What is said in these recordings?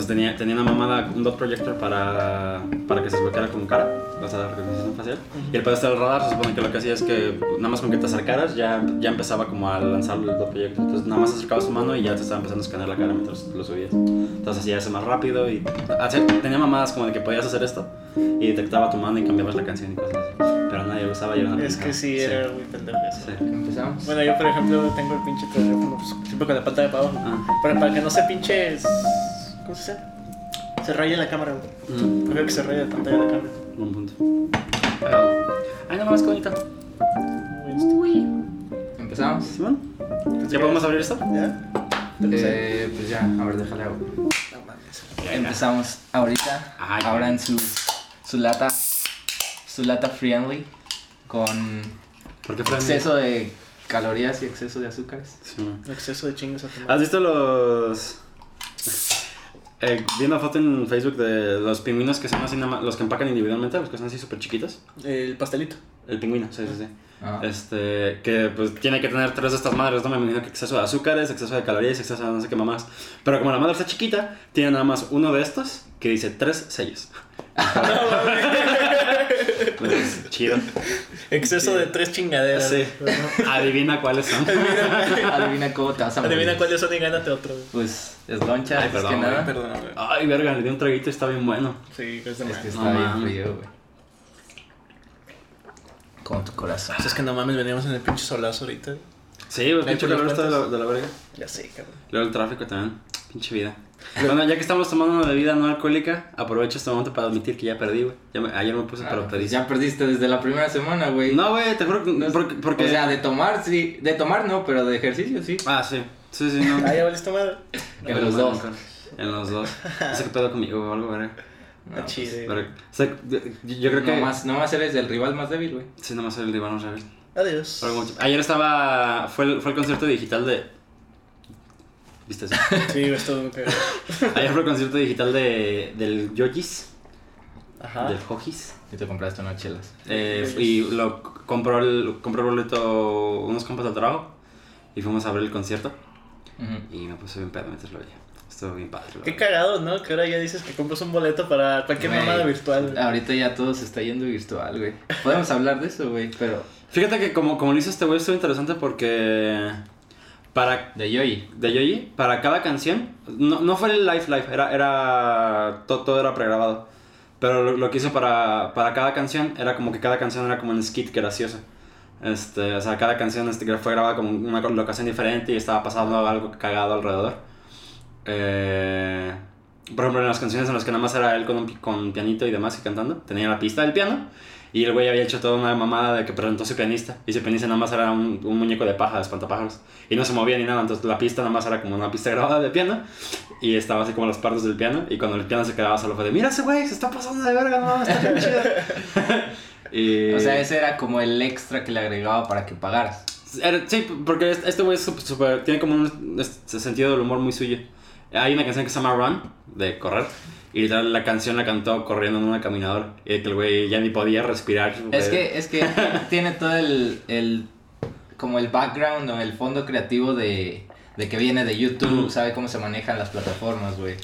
Entonces tenía, tenía una mamada, un dot projector para, para que se desbloqueara con cara, o sea, la reconocimiento facial. Y el pedazo del radar se supone que lo que hacía es que nada más con que te acercaras ya, ya empezaba como a lanzar el dot projector. Entonces nada más acercabas tu mano y ya te estaba empezando a escanear la cara mientras lo subías. Entonces hacía eso más rápido y hacía- tenía mamadas como de que podías hacer esto y detectaba tu mano y cambiabas la canción y cosas así. Pero nadie lo usaba y era una Es que sí, era muy pendejo eso. Sí. Empezamos. Bueno, yo por ejemplo tengo el pinche teléfono pues, siempre con la pantalla para abajo. Ah. Para, para que no se pinche. ¿Cómo se dice? Se raye la cámara, güey. Mm, Prefiero que se raye la pantalla de la cámara. buen punto. Ay, no mames, qué bonito. Uy, Empezamos. Simón, ¿ya podemos abrir esto? ¿Ya? Eh, pues ya, a ver, déjale agua. No mames. Empezamos ahorita. Ay, ahora ya. en su, su lata. Su lata friendly. Con ¿Por qué fue exceso de calorías y exceso de azúcares. Exceso de chingos a tu ¿Has visto los... Eh, vi una foto en Facebook de los pingüinos que son así, nada más- los que empacan individualmente, los que son así súper chiquitos. El pastelito. El pingüino, sí, sí, sí. Ah. Este, que pues tiene que tener tres de estas madres, no me imagino que exceso de azúcares, exceso de calorías, exceso de no sé qué mamás. Pero como la madre está chiquita, tiene nada más uno de estos que dice tres sellos. Pues, chido. Exceso de tres chingaderas. Sí. Adivina cuáles son. Adivina cómo te vas a morir. Adivina cuáles son y gánate otro. Pues es loncha, Ay, es perdón, que güey, nada. Perdón, güey. Ay, verga, le di un traguito y está bien bueno. Sí, es que está No bien frío, güey. Como tu corazón. Es que no mames, veníamos en el pinche solazo ahorita. Sí, pues Ahí pinche calor está de la, de la verga. Ya sé, cabrón. Luego el tráfico también. Pinche vida. Bueno, ya que estamos tomando una bebida no alcohólica, aprovecho este momento para admitir que ya perdí, güey. Ayer me puse Ah, pero pues pedí. ya perdiste desde la primera semana, güey. No, güey, te juro que. Porque, porque- O sea, de tomar, sí. De tomar no, pero de ejercicio, sí. Ah, sí. Sí, sí, no. Ah, ya valiste madre. En los dos. En los dos. No sé qué pedo conmigo o algo, verga. No, chido. Pero, o sea, yo, yo creo que. Nomás, nomás eres el rival más débil, güey. Sí, nomás el divano Rebel. Adiós. Pero mucho- Ayer estaba. Fue el, fue el concierto digital de. ¿Viste eso? Sí, estuvo muy cagado. Ayer fue el concierto digital de, del Yojis. Ajá. Del Hojis. Y te compraste unas chelas. Eh, y lo compró el, compró el boleto unos compas del trabajo. Y fuimos a ver el concierto. Y me puse bien pedo mientras lo veía. Estuvo bien padre. Qué cagado, ¿no? Que ahora ya dices que compras un boleto para cualquier Güey, mamada virtual. Ahorita ya todo se está yendo virtual, güey. Podemos hablar de eso, güey, pero. Fíjate que como, como lo hizo este güey estuvo interesante porque. Para De Yoyi. de Yoyi, para cada canción, no, no fue el live live, era, era todo, todo era pregrabado. Pero lo, lo que hizo para, para cada canción era como que cada canción era como un skit gracioso. Este, o sea, cada canción este, fue grabada como una locación diferente y estaba pasando algo cagado alrededor. Eh, por ejemplo, en las canciones en las que nada más era él con, un con pianito y demás y cantando, tenía la pista del piano y el güey había hecho toda una mamada de que presentó su pianista y ese pianista nada más era un, un muñeco de paja, de espantapájaros y no se movía ni nada, entonces la pista nada más era como una pista grabada de piano y estaba así como las partes del piano y cuando el piano se quedaba solo fue de mira ese güey, se está pasando de verga, no, está bien chido. y, O sea, ese era como el extra que le agregaba para que pagaras. sí, porque este este güey tiene como un este sentido del humor muy suyo. Hay una canción que se llama Run, de correr, y literal la canción la cantó corriendo en una caminadora, y que el güey ya ni podía respirar. Es que, es que tiene todo el, el. como el background o el fondo creativo de, de que viene de YouTube, sabe cómo se manejan las plataformas, güey.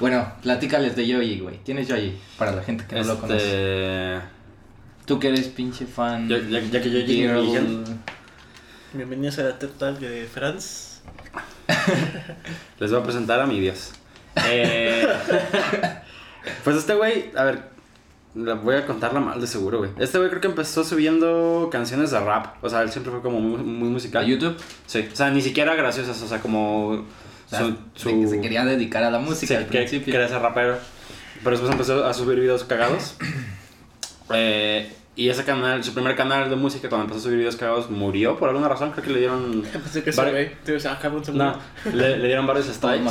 Bueno, platícales de Yoyi, güey. ¿Tienes Yoyi? Para la gente que no lo conoce. este, Tú que eres pinche fan. ya, ya- ya que yo girl. llegué, Bienvenidos a la TED Talk de Franz. les voy a presentar a mi Dios. Eh, pues este güey, a ver, la voy a contarla mal de seguro, güey. Este güey creo que empezó subiendo canciones de rap, o sea, él siempre fue como muy, muy ¿A musical. YouTube? Sí, o sea, ni siquiera graciosas, o sea, como O sea, su, se quería dedicar a la música Sí, al que, principio. quería ser rapero. Pero después empezó a subir videos cagados. Eh, y ese canal, su primer canal de música, cuando empezó a subir videos cagados, murió por alguna razón. Creo que le dieron. Pensé que se No, le, le dieron varios strikes.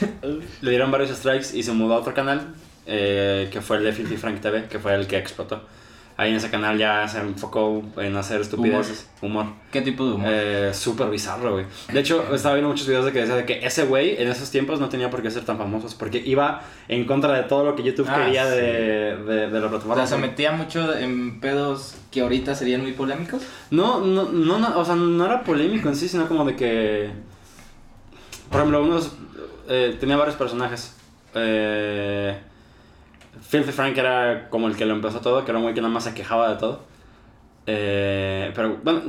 Le dieron varios strikes y se mudó a otro canal, eh, que fue el de Filthy Frank TV, que fue el que explotó. Ahí en ese canal ya se enfocó en hacer estupideces, humor. ¿Qué tipo de humor? Eh, súper bizarro, güey. De hecho, estaba viendo muchos videos de que decía de que ese güey en esos tiempos no tenía por qué ser tan famoso, porque iba en contra de todo lo que YouTube Ah, quería sí. de, de, de la o plataforma. sea, se metía mucho en pedos que ahorita serían muy polémicos. No, no, no, no, o sea, no era polémico en sí, sino como de que. Por ejemplo, unos. eh, tenía varios personajes. Eh, Filthy Frank era como el que lo empezó todo, que era un güey que nada más se quejaba de todo. Eh, pero bueno,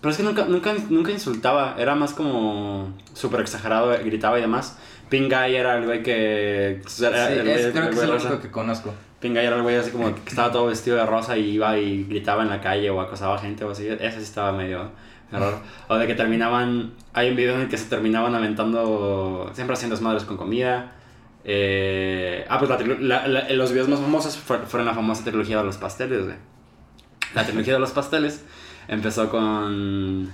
pero es que nunca, nunca, nunca insultaba, era más como súper exagerado, gritaba y demás. Pink Guy era el güey que... era Sí, el es- creo el que es rosa. único que conozco. Pink Guy era el güey así como que estaba todo vestido de rosa y iba y gritaba en la calle o acosaba gente o así. Ese sí estaba medio error. O de que terminaban... Hay un video en el que se terminaban aventando... Siempre haciendo desmadres con comida. Eh, ah, pues la la- la- los videos más famosos fue- fueron la famosa trilogía de los pasteles, güey. La trilogía de los pasteles empezó con...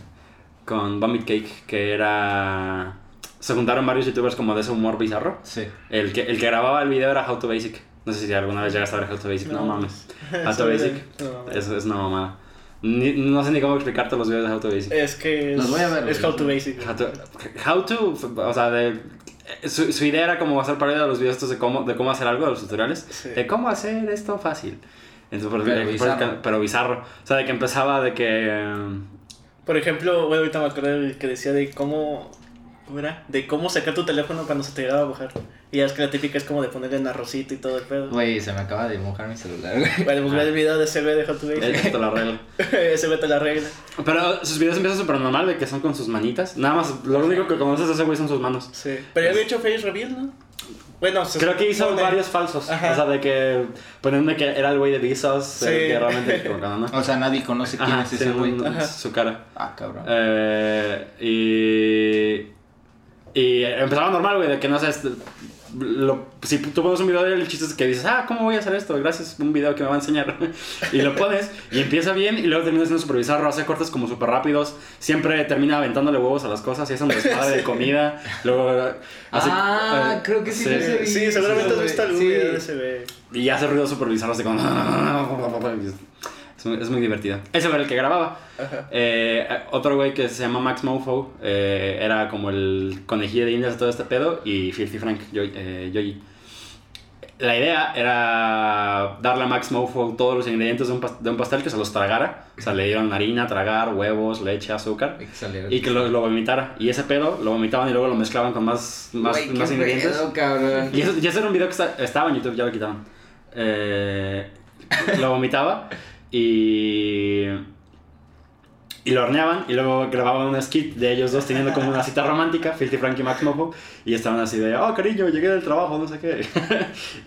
Con Vomit Cake, que era... Se juntaron varios youtubers como de ese humor bizarro. Sí. El que, el que grababa el video era How to Basic. No sé si alguna vez llegaste a ver How to Basic. No, mames. How to Basic. No. Es, es una mamada. Ni- no sé ni cómo explicarte los videos de How to Basic. Es que es, Los voy a ver, es. How to Basic. How to, how to o sea, de, su, su idea era como hacer parodia de los videos estos de cómo, de cómo hacer algo, de los tutoriales. Sí. De cómo hacer esto fácil. Entonces, Pero por- bizarro. pero bizarro. O sea, de que empezaba de que... eh, Por ejemplo, bueno, ahorita me acuerdo del que decía de cómo. ¿Cómo era? De cómo sacar tu teléfono cuando se te llegaba a bajar. Y ya es que la típica es como de ponerle en arrocito y todo el pedo. Güey, se me acaba de mojar mi celular, güey. Bueno, pues ve el video de ese de How to Basic. Esto la regla. ese te la regla. Pero sus videos empiezan súper normal, de que son con sus manitas. Nada más, lo único que conoces de ese güey son sus manos. Sí. Pero ya había hecho face reveal, ¿no? Bueno, se Creo que hizo varios falsos. Ajá. O sea, de que poniendo que era el güey de Visos, el Sí. que realmente no. O sea, nadie conoce quién Ajá, es ese güey. su cara. Ah, cabrón. Eh, y. Y empezaba normal, güey, de que no sé. Lo, si tú pones un video de él, el chiste es que dices, ah, ¿cómo voy a hacer esto? Gracias, un video que me va a enseñar. y lo pones y empieza bien y luego termina siendo super bizarro, hace cortes como súper rápidos. Siempre termina aventándole huevos a las cosas y hace un desmadre de comida. Luego hace. Ah, eh, creo que sí. Sí, seguramente has visto algún sí. video de ese. Y hace ruidos súper bizarros de como. Es muy, es muy divertido. Ese era el que grababa. Eh, otro güey que se llama Max Mofo eh, era como el conejillo de indias de todo este pedo y Filthy Frank, Yoyi. eh. La idea era darle a Max Mofo todos los ingredientes de un, de un pastel que se los tragara. O sea, le dieron harina, tragar, huevos, leche, azúcar. Salir. Y que lo, lo vomitara. Y ese pedo lo vomitaban y luego lo mezclaban con más, más, más ingredientes. pedo, cabrón. Y eso, y ese era un video que está- estaba en YouTube, ya lo quitaron. Eh, lo vomitaba y. Y lo horneaban y luego grababan un skit de ellos dos teniendo como una cita romántica, Filthy Frank y Max Mofo, y estaban así de, oh cariño, llegué del trabajo, no sé qué.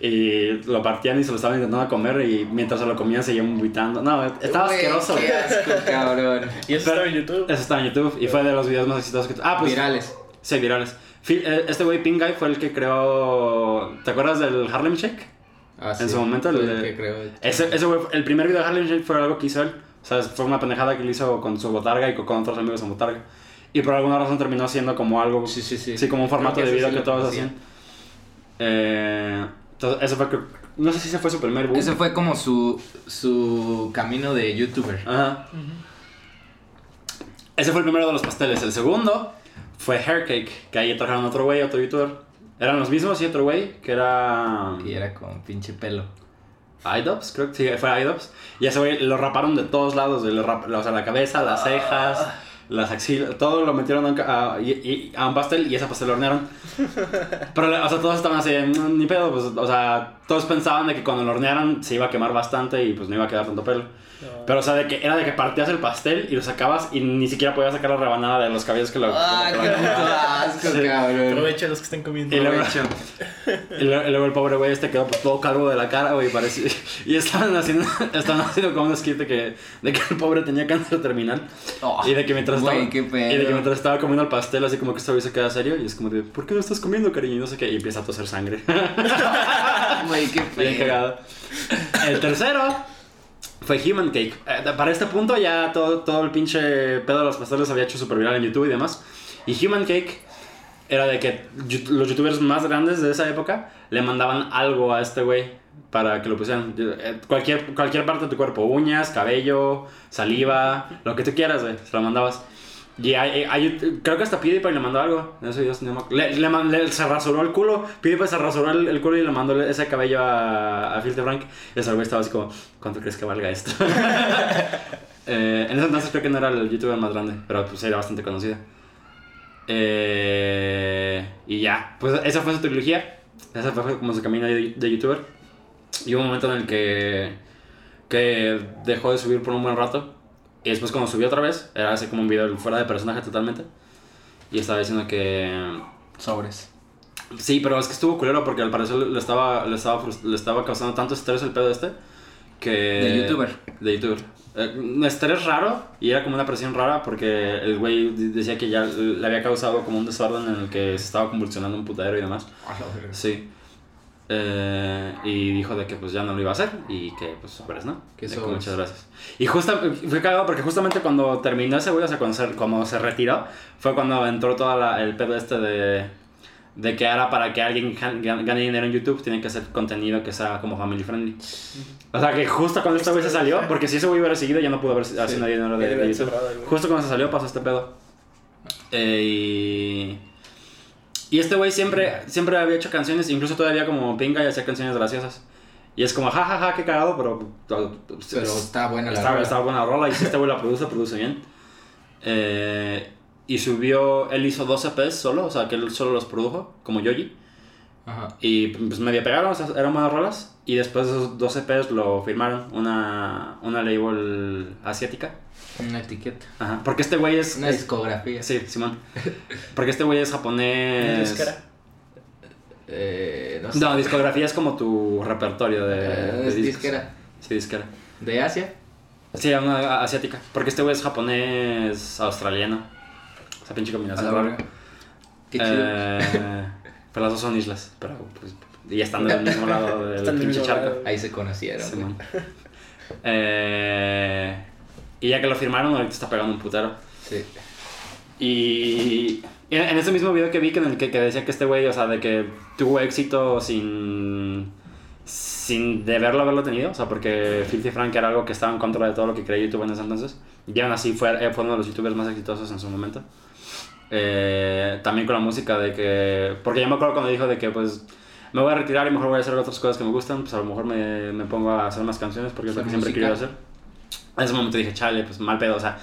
y lo partían y se lo estaban intentando comer y mientras se lo comían seguían vomitando. No, estaba asqueroso. Qué asco, cabrón. Y eso Pero- estaba en YouTube. Eso estaba en YouTube y fue de los videos más exitosos que... Ah, pues... Virales. Sí, virales. Eh, Este güey, Pink Guy, fue el que creó... ¿Te acuerdas del Harlem Shake? Ah, En su momento, el que creo. Ese, ese el primer video de Harlem Shake fue algo que hizo él. O sea, fue una pendejada que él hizo con su botarga y con, con otros amigos en botarga. Y por alguna razón terminó siendo como algo... Sí, sí, sí. Sí, como un formato de que video que todos hacían. Eh, entonces, eso fue... creo- No sé si ese fue su primer boom. Ese fue como su, su camino de youtuber. Ajá. Ese fue el primero de los pasteles. El segundo fue Hair Cake, que ahí trajeron otro güey, otro youtuber. Eran los mismos y otro güey, que era... Y era con pinche pelo. iDubbbz, creo que sí, fue iDubbbz. Y ese güey lo raparon de todos lados, de rap- o sea, la cabeza, las cejas, las axilas, todo lo metieron a y- a un pastel y ese pastel lo hornearon. Pero, o sea, todos estaban así, "Mm, ni pedo, pues, o sea, todos pensaban de que cuando lo hornearan se iba a quemar bastante y pues no iba a quedar tanto pelo. No. Pero, o sea, de que era de que partías el pastel y lo sacabas y ni siquiera podías sacar la rebanada de los cabellos que lo... ¡Ah, que qué lo- asco, Sí. cabrón! Aprovecha los que estén comiendo. Y luego, y luego, y luego el pobre güey este quedó pues, todo calvo de la cara, güey, parecía... Y estaban haciendo, estaban haciendo como un skit de que, de que el pobre tenía cáncer terminal. Oh, y de que mientras güey, estaba... Y de que mientras estaba comiendo el pastel, así como que este güey se queda serio y es como de, ¿por qué no estás comiendo, cariño? Y no sé qué, y empieza a toser sangre. Güey, qué Bien pedo. cagado. El tercero fue Human Cake. Eh, para este punto ya todo, todo el pinche pedo de los pasteles había hecho super viral en YouTube y demás. Y Human Cake era de que los youtubers más grandes de esa época le mandaban algo a este güey para que lo pusieran. Eh, Cualquier, cualquier parte de tu cuerpo, uñas, cabello, saliva, lo que tú quieras, güey, se lo mandabas. Y hay- hay- creo que hasta PewDiePie le mandó algo. en ese video, si no me le, le le- se rasuró el culo. PewDiePie se rasuró el, el culo y le mandó ese cabello a, a Filthy Frank. Y güey estaba así como, ¿cuánto crees que valga esto? Eh, en ese entonces creo que no era el youtuber más grande, pero pues era bastante conocido. Eh, y ya, pues esa fue su trilogía. Ese fue como su camino de, de youtuber. Y hubo un momento en el que, que dejó de subir por un buen rato. Y después cuando subió otra vez, era así como un video fuera de personaje totalmente. Y estaba diciendo que... Sobres. Sí, pero es que estuvo culero porque al parecer le estaba, le estaba, le estaba causando tanto estrés el pedo este que... De youtuber. De youtuber. Eh, un estrés raro y era como una presión rara porque el güey decía que ya le había causado como un desorden en el que se estaba convulsionando un putadero y demás. Sí. Eh, y dijo de que pues ya no lo iba a hacer y que pues superes, ¿no? Que sobres. muchas gracias. Y justo fue cagado porque justamente cuando terminó ese güey, o sea, cuando se, se retiró, fue cuando entró todo el pedo este de, de que ahora para que alguien gan- gan- gane dinero en YouTube tiene que hacer contenido que sea como family friendly. O sea, que justo cuando este güey se salió, porque si ese güey hubiera seguido ya no pudo haber haciendo dinero de, de YouTube. Justo cuando se salió pasó este pedo. Eh, y... Y este güey siempre, siempre había hecho canciones, incluso todavía como pinga y hacía canciones graciosas. Y es como, jajaja, ja, ja, qué cagado, pero... Pero está buena la Estaba, rola. buena rola y si este güey la produce, produce bien. Eh, y subió, él hizo dos EPs solo, o sea, que él solo los produjo, como Yoji. Ajá. Y pues medio pegaron, o sea, eran buenas rolas. Y después de esos dos EPs lo firmaron, una, una label asiática. Una etiqueta. Ajá, porque este güey es... Una es- discografía. Sí, Simón. Porque este güey es japonés. Disquera. Eh, no sé. No, discografía es como tu repertorio de, Eh, es disquera. Sí, disquera. ¿De Asia? Sí, una asiática. Porque este güey es japonés australiano. Esa pinche A combinación la rara. verga. Qué chido. Eh, pero las dos son islas. Pero pues. Y están del mismo lado del pinche charco. lado. Ahí se conocieron. Simón. Eh, y ya que lo firmaron, ahorita está pegando un putero. Sí. Y en, ese mismo video que vi que en el que, que decía que este güey, o sea, de que tuvo éxito sin sin deberlo haberlo tenido, o sea, porque Filthy Frank era algo que estaba en contra de todo lo que creía YouTube en ese entonces. Y aún así fue, eh, fue uno de los youtubers más exitosos en su momento. Eh, también con la música de que... Porque yo me acuerdo cuando dijo de que pues me voy a retirar y mejor voy a hacer otras cosas que me gustan, pues a lo mejor me, me pongo a hacer más canciones porque es lo que siempre he querido hacer. En ese momento dije, chale, pues mal pedo, o sea,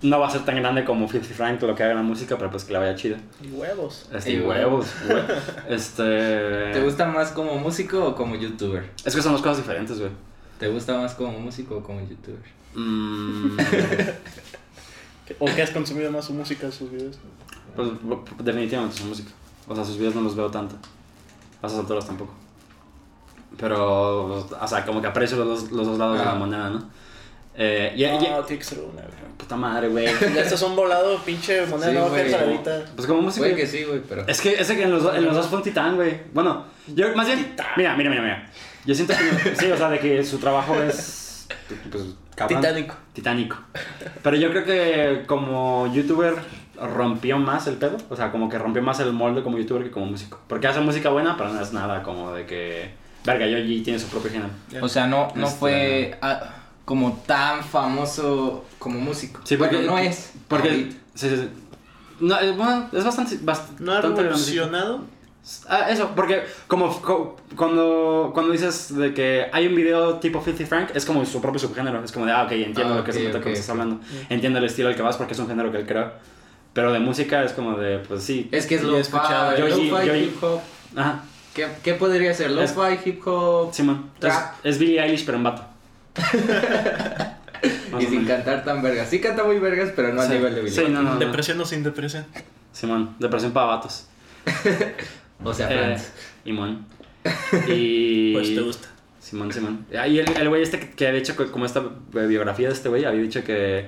no va a ser tan grande como Filthy Frank lo que haga en la música, pero pues que la vaya chida. Y huevos. Este, Y huevos, hue- Este... ¿Te gusta más como músico o como youtuber? Es que son dos cosas diferentes, güey. ¿Te gusta más como músico o como youtuber? Mm, ¿O que has consumido más su música, sus videos? pues definitivamente su música. O sea, sus videos no los veo tanto. A esas alturas tampoco. Pero, o sea, como que aprecio los dos, los dos lados de la Ah. moneda, ¿no? Eh, No, tiene que ser una, güey. puta madre, güey. Ya estás un volado, pinche moneda Sí, no cansadita. Pues como música. Puede que sí, güey, pero... Es que ese que en los, en los dos fue un titán, güey. Bueno, yo más bien. Titán. Mira, mira, mira, mira. Yo siento que. Sí, o sea, de que su trabajo es. Pues, cabrón. Titánico. Titánico. Pero yo creo que como youtuber rompió más el pedo. O sea, como que rompió más el molde como youtuber que como músico. Porque hace música buena, pero no es nada como de que. Verga, Yoji tiene su propio género. O sea, no, no Este- fue ah, como tan famoso como músico. Sí, porque. Bueno, no es. Porque. ahorita. Sí, sí, sí. No, es, bueno, es bastante. bastante ¿No ha revolucionado? Ah, eso, porque como co- cuando, cuando dices de que hay un video tipo Filthy Frank, es como su propio subgénero. Es como de, ah, ok, entiendo Ah, lo que, ok, se, lo que ok, me estás hablando. Entiendo el estilo al que vas porque es un género que él creó. Pero de música es como de, pues sí. Es que es Yo he lo-fi, escuchado, lo-fi, Yoji- hip hop. Ajá, ¿Qué, ¿Qué podría ser? Es- Lo-fi, hip hop. Simón. Es, Trap. es Billie Eilish, pero en vato. Y sin cantar tan vergas. Sí canta muy vergas, pero no Sí. a nivel de Billie. Sí, no, no, no. ¿Depresión o sin depresión? Simón, depresión para vatos. O sea, Eh, Franz. Simón. Y. Pues te gusta. Simón, Simón. Ah, Y el, el güey este que, que había hecho como esta biografía de este güey, había dicho que,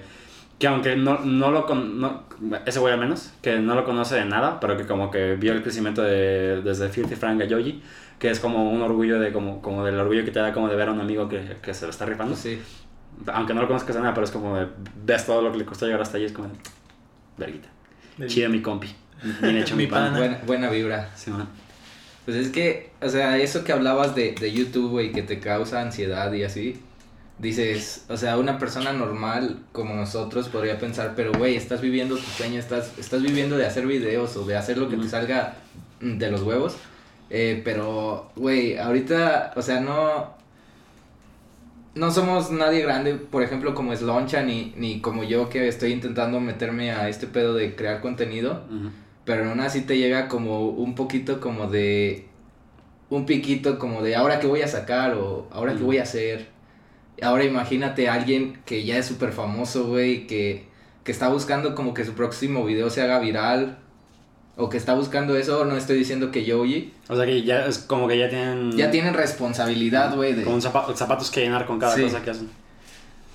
que aunque no, no lo con, no, ese güey al menos, que no lo conoce de nada, pero que como que vio el crecimiento de, desde Filthy Frank a Yoji, que es como un orgullo de como, como del orgullo que te da como de ver a un amigo que, que se lo está rifando. Sí. Aunque no lo conozcas de nada, pero es como de, ves todo lo que le costó llegar hasta allí, es como de, verguita. Chido mi compi. Bien hecho mi, Mi pana. Buena, buena vibra. Simón. Pues es que, o sea, eso que hablabas de, de YouTube, güey, que te causa ansiedad y así. Dices, o sea, una persona normal como nosotros podría pensar, pero güey, estás viviendo tu sueño, estás, estás viviendo de hacer videos o de hacer lo que te salga mm, de los huevos. Eh, pero, güey, ahorita, o sea, no. No somos nadie grande, por ejemplo, como Sloncha, ni, ni como yo que estoy intentando meterme a este pedo de crear contenido. Pero aún así te llega como un poquito como de... un piquito como de ahora qué voy a sacar o ahora Mm. voy a hacer. Ahora imagínate a alguien que ya es súper famoso, güey, que, que está buscando como que su próximo video se haga viral. O que está buscando eso, no estoy diciendo que Yoji. O sea que ya es como que ya tienen. Ya tienen responsabilidad, güey. de- Como un zapa- zapatos que llenar con cada Sí. cosa que hacen.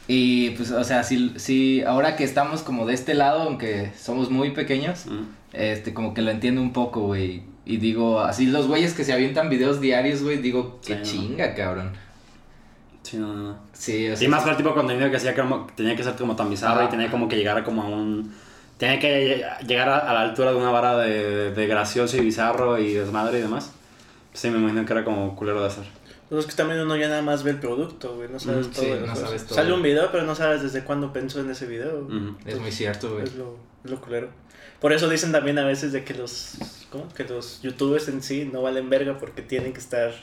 Y pues, o sea, si, si ahora que estamos como de este lado, aunque somos muy pequeños, Mm. este, como que lo entiendo un poco, güey. Y digo, así los güeyes que se avientan videos diarios, güey, digo, qué Sí, ¿no? chinga, cabrón. Sí, no, no. Sí, o sea, Y más para el tipo de contenido que hacía como, tenía que ser como tan bizarro Ah. y tenía como que llegar a como a un... Tenía que llegar a, a la altura de una vara de, de gracioso y bizarro y desmadre y demás. Sí, me imagino que era como culero de hacer. Pues es que también uno ya nada más ve el producto, güey, no sabes Mm, todo. sí, no sabes todo. Sale un video, pero no sabes desde cuándo pensó en ese video. Ujú. es muy cierto, güey. Es lo, es lo culero. Por eso dicen también a veces de que los, ¿cómo? Que los youtubers en sí no valen verga porque tienen que estar...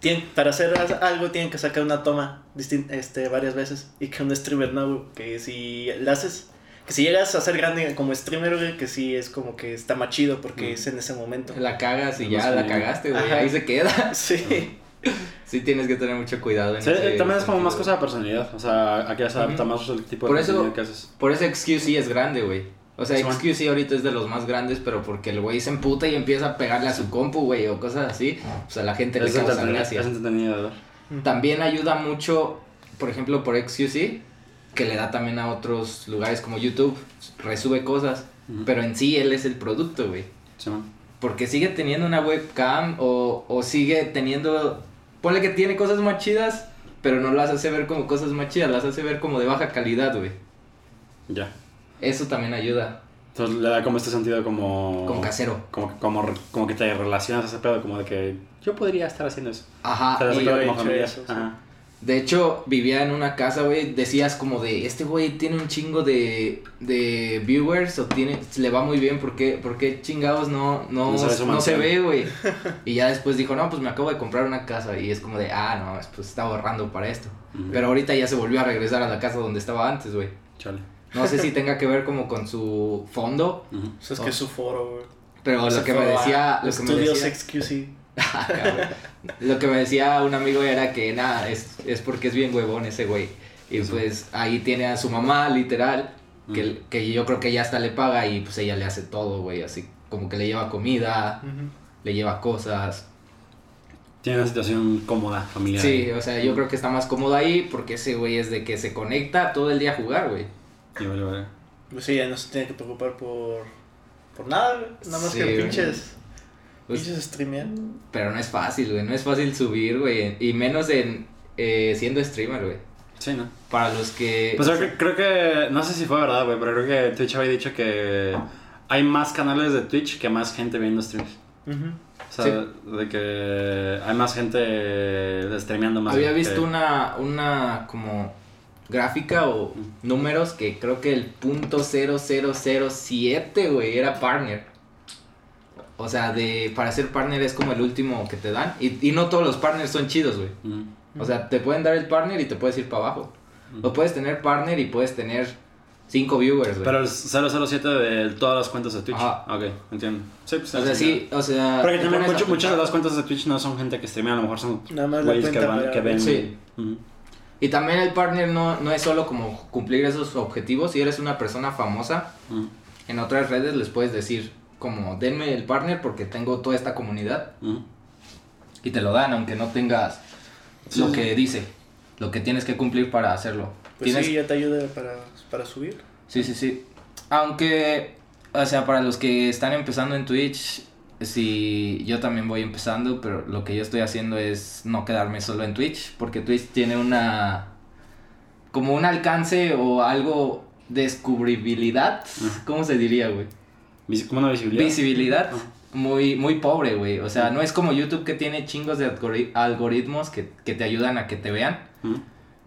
Tienen, para hacer algo tienen que sacar una toma distin- este, varias veces. Y que un streamer no, güey, que si la haces... Que si llegas a ser grande como streamer, güey, que sí es como que está más chido porque Mm. es en ese momento. La cagas y No ya la cagaste, güey. Ajá. Ahí se queda. Sí. Sí, tienes que tener mucho cuidado en Sí, ese también es como más cosa de personalidad. O sea, aquí se adapta Ujú. más el tipo de Por eso- que haces. Por eso XQC es grande, güey. O sea. XQC ahorita es de los más grandes, pero porque el güey se emputa y empieza a pegarle a su compu, güey, o cosas así. Pues a la gente le Es causa entretenido, gracia. También ayuda mucho, por ejemplo, por XQC, que le da también a otros lugares como YouTube, resube cosas, pero en sí él es el producto, güey. Sí. Porque sigue teniendo una webcam o, o sigue teniendo, ponle que tiene cosas más chidas, pero no las hace ver como cosas más chidas, las hace ver como de baja calidad, güey. Ya. Eso también ayuda, Entonces le da como este sentido como... como casero. Como, como, como que te relacionas a ese pedo, como de que yo podría estar haciendo eso. Ajá, y- yo he hecho eso. Ajá. De hecho, vivía en una casa, güey, decías como de, este güey tiene un chingo de, de viewers o tiene, le va muy bien, ¿por qué, por qué chingados no, no, No se ve su no se mansión. ve, güey? Y ya después dijo, no, pues me acabo de comprar una casa y es como de, ah, no, pues está ahorrando para esto. Pero ahorita ya se volvió a regresar a la casa donde estaba antes, güey. Chale. No sé si tenga que ver como con su fondo, Ujú. Pues es que es su foro, güey. pero lo que me decía, lo que me Estudios decía, XQC. Ah. Lo que me decía un amigo era que nada, es, es porque es bien huevón ese güey. Y Sí. pues ahí tiene a su mamá, literal, que, que yo creo que ya hasta le paga y pues ella le hace todo, güey. Así como que le lleva comida, le lleva cosas. Tiene una situación cómoda, familiar. Sí, o sea, yo creo que está más cómodo ahí porque ese güey es de que se conecta todo el día a jugar, güey. Y vale, vale. Pues sí, ya no se tiene que preocupar por, por nada, güey. Nada más Sí, que güey. pinches, Pues- pinches streamear. Pero no es fácil, güey. No es fácil subir, güey. Y menos en eh, siendo streamer, güey. Sí, ¿no? Para los que... Pues creo que, creo que, no sé si fue verdad, güey, pero creo que Twitch había dicho que hay más canales de Twitch que más gente viendo streams. O sea, Sí. de que hay más gente streameando más. Había que- visto una, una como gráfica o números que creo que el punto 0007, güey, era partner. O sea, de para ser partner es como el último que te dan. Y, y no todos los partners son chidos, güey. O sea, te pueden dar el partner y te puedes ir para abajo. O puedes tener partner y puedes tener 5 viewers, güey. Pero el 007 de todas las cuentas de Twitch. Ajá. Ok, entiendo. Sí, pues o sea, sí, o sea... Porque también mucho- muchas de las cuentas de Twitch no son gente que streamea, a lo mejor son Nada más la güeyes que, van, para- que ven. Sí. Y también el partner no, no es solo como cumplir esos objetivos. Si eres una persona famosa, Ujú. en otras redes les puedes decir como denme el partner porque tengo toda esta comunidad Ujú. y te lo dan aunque no tengas Sí, lo sí. que dice, lo que tienes que cumplir para hacerlo. Pues Tienes- sí, ya te ayuda para, para subir. sí, sí, sí. Aunque, o sea, para los que están empezando en Twitch, sí, yo también voy empezando, pero lo que yo estoy haciendo es no quedarme solo en Twitch, porque Twitch tiene una, como un alcance o algo descubribilidad. ¿cómo se diría, güey? ¿Cómo una visibilidad? visibilidad muy, muy pobre, güey. O sea, no es como YouTube que tiene chingos de algori- algoritmos que, que te ayudan a que te vean,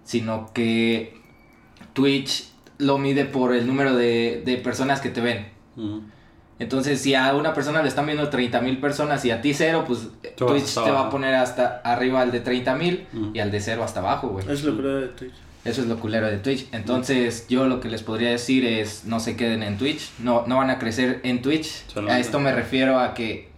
sino que Twitch lo mide por el número de, de personas que te ven. Entonces, si a una persona le están viendo 30 mil personas y a ti cero, pues vas Twitch te va a poner hasta arriba al de 30 mil y al de cero hasta abajo, güey. Es lo que de Twitch. Eso es lo culero de Twitch. Entonces, yo lo que les podría decir es no se queden en Twitch, no, no van a crecer en Twitch. Solamente. A esto me refiero a que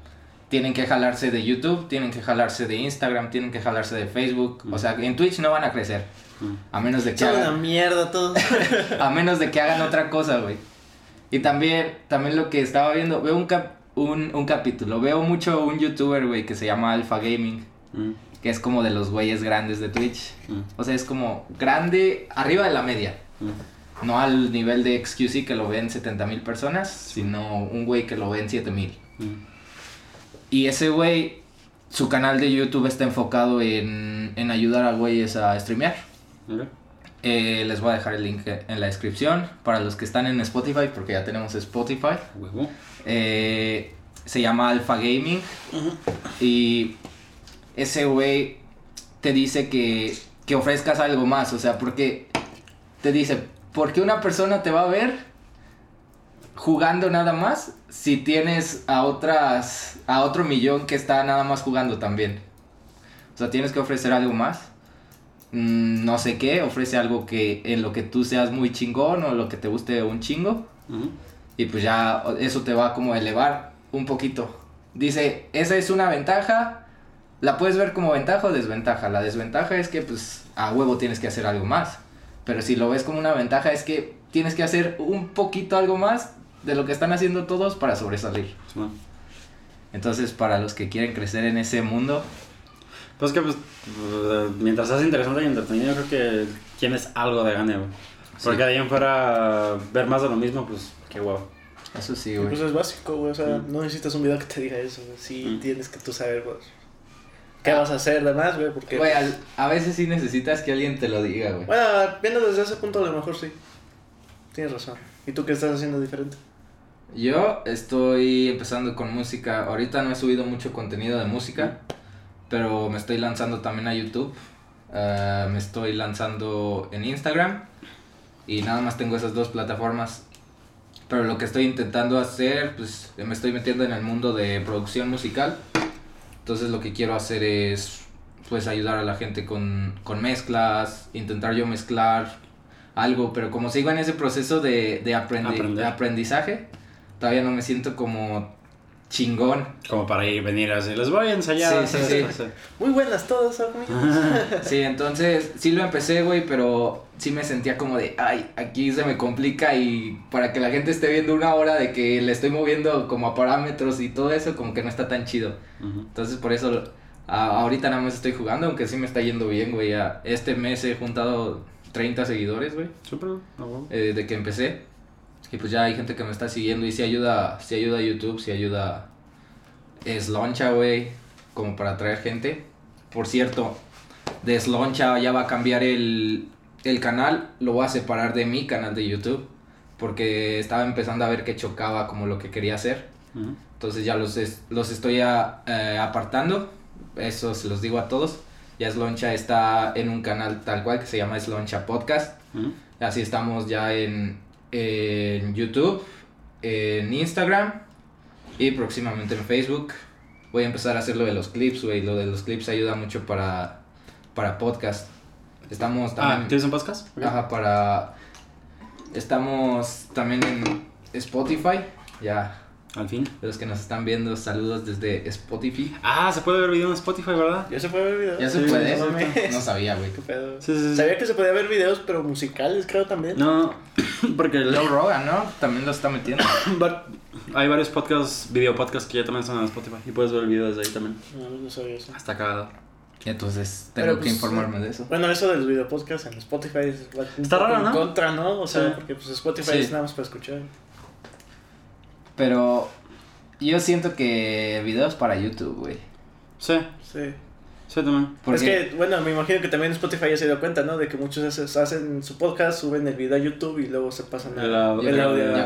tienen que jalarse de YouTube, tienen que jalarse de Instagram, tienen que jalarse de Facebook. O sea, en Twitch no van a crecer. Mm. A menos de que hagan, mierda todos. a menos de que hagan otra cosa, güey. Y también, también lo que estaba viendo, veo un, cap- un, un capítulo, veo mucho un youtuber, güey, que se llama Alpha Gaming, Mm, que es como de los güeyes grandes de Twitch. mm, O sea, es como grande, arriba de la media. mm. No al nivel de XQC que lo ven 70 mil personas, sino un güey que lo ven 7 mil. Y ese güey, su canal de YouTube está enfocado en, en ayudar a güeyes a streamear. Eh, les voy a dejar el link en la descripción para los que están en Spotify, porque ya tenemos Spotify. Huevo. Eh, se llama Alpha Gaming. Y ese güey te dice que, que ofrezcas algo más. O sea, porque te dice, ¿por qué una persona te va a ver jugando nada más si tienes a otras, a otro millón que está nada más jugando también? O sea, tienes que ofrecer algo más. Mm, no sé qué, ofrece algo que en lo que tú seas muy chingón o lo que te guste un chingo. Y pues ya eso te va como a elevar un poquito. Dice, esa es una ventaja. La puedes ver como ventaja o desventaja. La desventaja es que pues a huevo tienes que hacer algo más. Pero si lo ves como una ventaja es que tienes que hacer un poquito algo más de lo que están haciendo todos para sobresalir. Sí. Entonces para los que quieren crecer en ese mundo, Pues que pues, mientras seas interesante y entretenido, creo que tienes algo de gane, güey. Porque Sí. de ahí en fuera ver más de lo mismo, pues qué guapo. eso sí, güey. Pues es básico, güey. O sea, Mm. no necesitas un video que te diga eso, güey. Sí Mm. tienes que tú saber, güey. ¿Qué vas a hacer además, güey? Porque... Güey, al- a veces sí necesitas que alguien te lo diga, güey. Bueno, viendo desde ese punto a lo mejor sí. Tienes razón. ¿Y tú qué estás haciendo diferente? Yo estoy empezando con música. Ahorita no he subido mucho contenido de música, pero me estoy lanzando también a YouTube. Ah, me estoy lanzando en Instagram y nada más tengo esas dos plataformas. Pero lo que estoy intentando hacer, pues me estoy metiendo en el mundo de producción musical. Entonces lo que quiero hacer es pues ayudar a la gente con, con mezclas, intentar yo mezclar algo, pero como sigo en ese proceso de, de, aprendi- Aprender. de aprendizaje, todavía no me siento como chingón. Como para ir venir así, les voy a ensayar. Sí, sí, sí. esto, Muy buenas todas, amigos. Sí, entonces sí lo empecé, güey, pero sí me sentía como de, ay, aquí se me complica y para que la gente esté viendo una hora de que le estoy moviendo como a parámetros y todo eso, como que no está tan chido. Entonces por eso a- ahorita nada más estoy jugando, aunque sí me está yendo bien, güey. Este mes he juntado 30 seguidores, güey, Súper, a huevo. eh, de que empecé. Y pues ya hay gente que me está siguiendo y sí ayuda, sí ayuda a YouTube, sí ayuda Sloncha, güey, como para atraer gente. Por cierto, de Sloncha ya va a cambiar el, el canal, lo voy a separar de mi canal de YouTube, porque estaba empezando a ver que chocaba como lo que quería hacer. Entonces ya los, es- los estoy a- eh, apartando. Eso se los digo a todos. Ya Sloncha está en un canal tal cual que se llama Sloncha Podcast. Así estamos ya en, en YouTube, en Instagram y próximamente en Facebook. Voy a empezar a hacer lo de los clips, güey. Lo de los clips ayuda mucho para, para podcast. Estamos Ah, también... ¿tienes un podcast? Ajá, para... Estamos también en Spotify. Ya, Al fin. de los que nos están viendo, saludos desde Spotify. Ah, se puede ver video en Spotify, ¿verdad? ¿Ya se puede ver videos? ¿Ya se Sí, puede? no sabía, güey. ¿Qué pedo? Sí, sí, sí. Sabía que se podía ver videos, pero musicales, creo también. No, porque el- Joe Rogan, ¿no? También lo está metiendo. hay varios podcasts, video podcasts que ya también están en Spotify y puedes ver el video desde ahí también. No, no sabía eso. Hasta cagado. Entonces tengo que pues, informarme de eso. Bueno, eso de los videopodcasts en Spotify es Está raro, en ¿no? contra, ¿no? O sea, Sí. porque pues Spotify Sí. es nada más para escuchar. Pero yo siento que videos para YouTube, güey. Sí, Sí. sí también. Es que, bueno, me imagino que también Spotify ya se dio cuenta, ¿no? De que muchos haces- hacen su podcast, suben el video a YouTube y luego se pasan El audio. yo,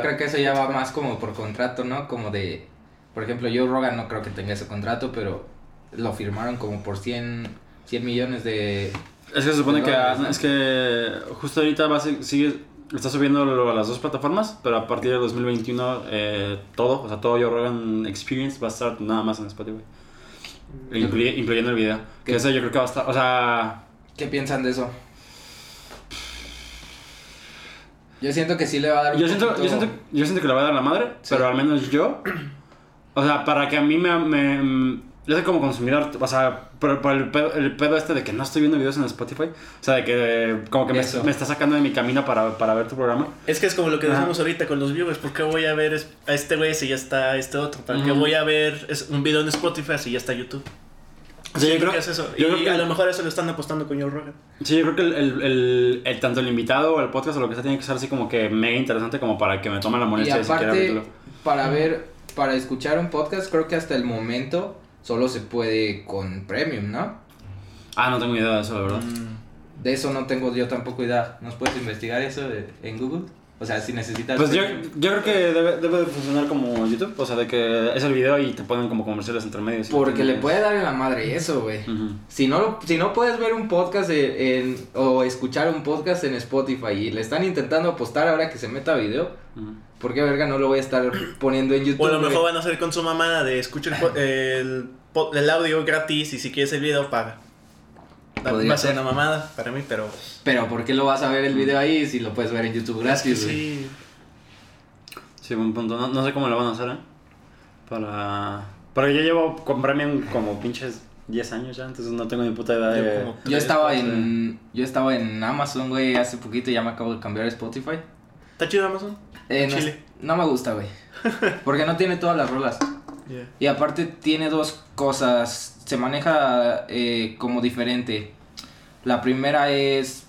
creo, yo que eso ya va más como por contrato, ¿no? Como de, por ejemplo, Joe Rogan no creo que tenga ese contrato, pero lo firmaron como por 100, 100 millones de... Es que se supone que, es que justo ahorita va a sigue, está subiendo a las dos plataformas, pero a partir de 2021 eh, todo, o sea, todo Joe Rogan Experience va a estar nada más en Spotify, incluye- incluyendo el video. Que ¿Qué? eso yo creo que va a estar, o sea, ¿Qué piensan de eso? Yo siento que sí le va a dar un yo siento, poquito- yo siento, yo siento que le va a dar la madre, Sí. pero al menos yo, O sea, para que a mí me... me yo soy como consumidor, o sea, por, por el, pedo, el pedo este de que no estoy viendo videos en Spotify, o sea, de que como que me, está sacando de mi camino para, para ver tu programa. Es que es como lo que Ajá. decimos ahorita con los viewers. ¿Por qué voy a ver a este güey si ya está este otro? ¿Para qué Ujú. voy a ver un video en Spotify si ya está YouTube? Sí, yo creo, que es eso. yo y creo que- a lo mejor eso lo están apostando con Joe Rogan. Sí, yo creo que el, el, el- el- tanto el invitado o el podcast o lo que sea tiene que ser así como que mega interesante como para que me tome la Y molestia de siquiera aparte, verlo. para ver, para escuchar un podcast, creo que hasta el momento solo se puede con premium, ¿no? Ah, no tengo idea de eso, la verdad. De eso no tengo yo tampoco idea. ¿Nos puedes investigar eso de- en Google? O sea, si necesitas. Pues yo, yo creo que debe, debe de funcionar como YouTube, o sea, de que es el video y te ponen como comerciales entre medios. Porque le puede dar en la madre eso, güey. Si no, lo- si no puedes ver un podcast en, en- o escuchar un podcast en Spotify y le están intentando apostar ahora que se meta video, Ujú. ¿por qué verga no lo voy a estar poniendo en YouTube? O a lo güey? mejor van a hacer con su mamá de escuchar el, po- el, el audio gratis y si quieres el video paga. Podría Va a ser una mamada para mí, pero... Pero ¿por qué lo vas a ver el video ahí si lo puedes ver en YouTube gratis, güey? Sí. Sí, buen punto. No, no sé cómo lo van a hacer, ¿eh? Para... Porque yo llevo con Premium como pinches 10 años ya, entonces no tengo ni puta idea Yo estaba en yo estaba en Amazon, güey, hace poquito y ya me acabo de cambiar a Spotify. ¿Está chido Amazon? Eh, no, Chile. es- no me gusta, güey. Porque no tiene todas las rolas. Yeah. Y aparte tiene dos cosas. Se maneja eh, como diferente. La primera es.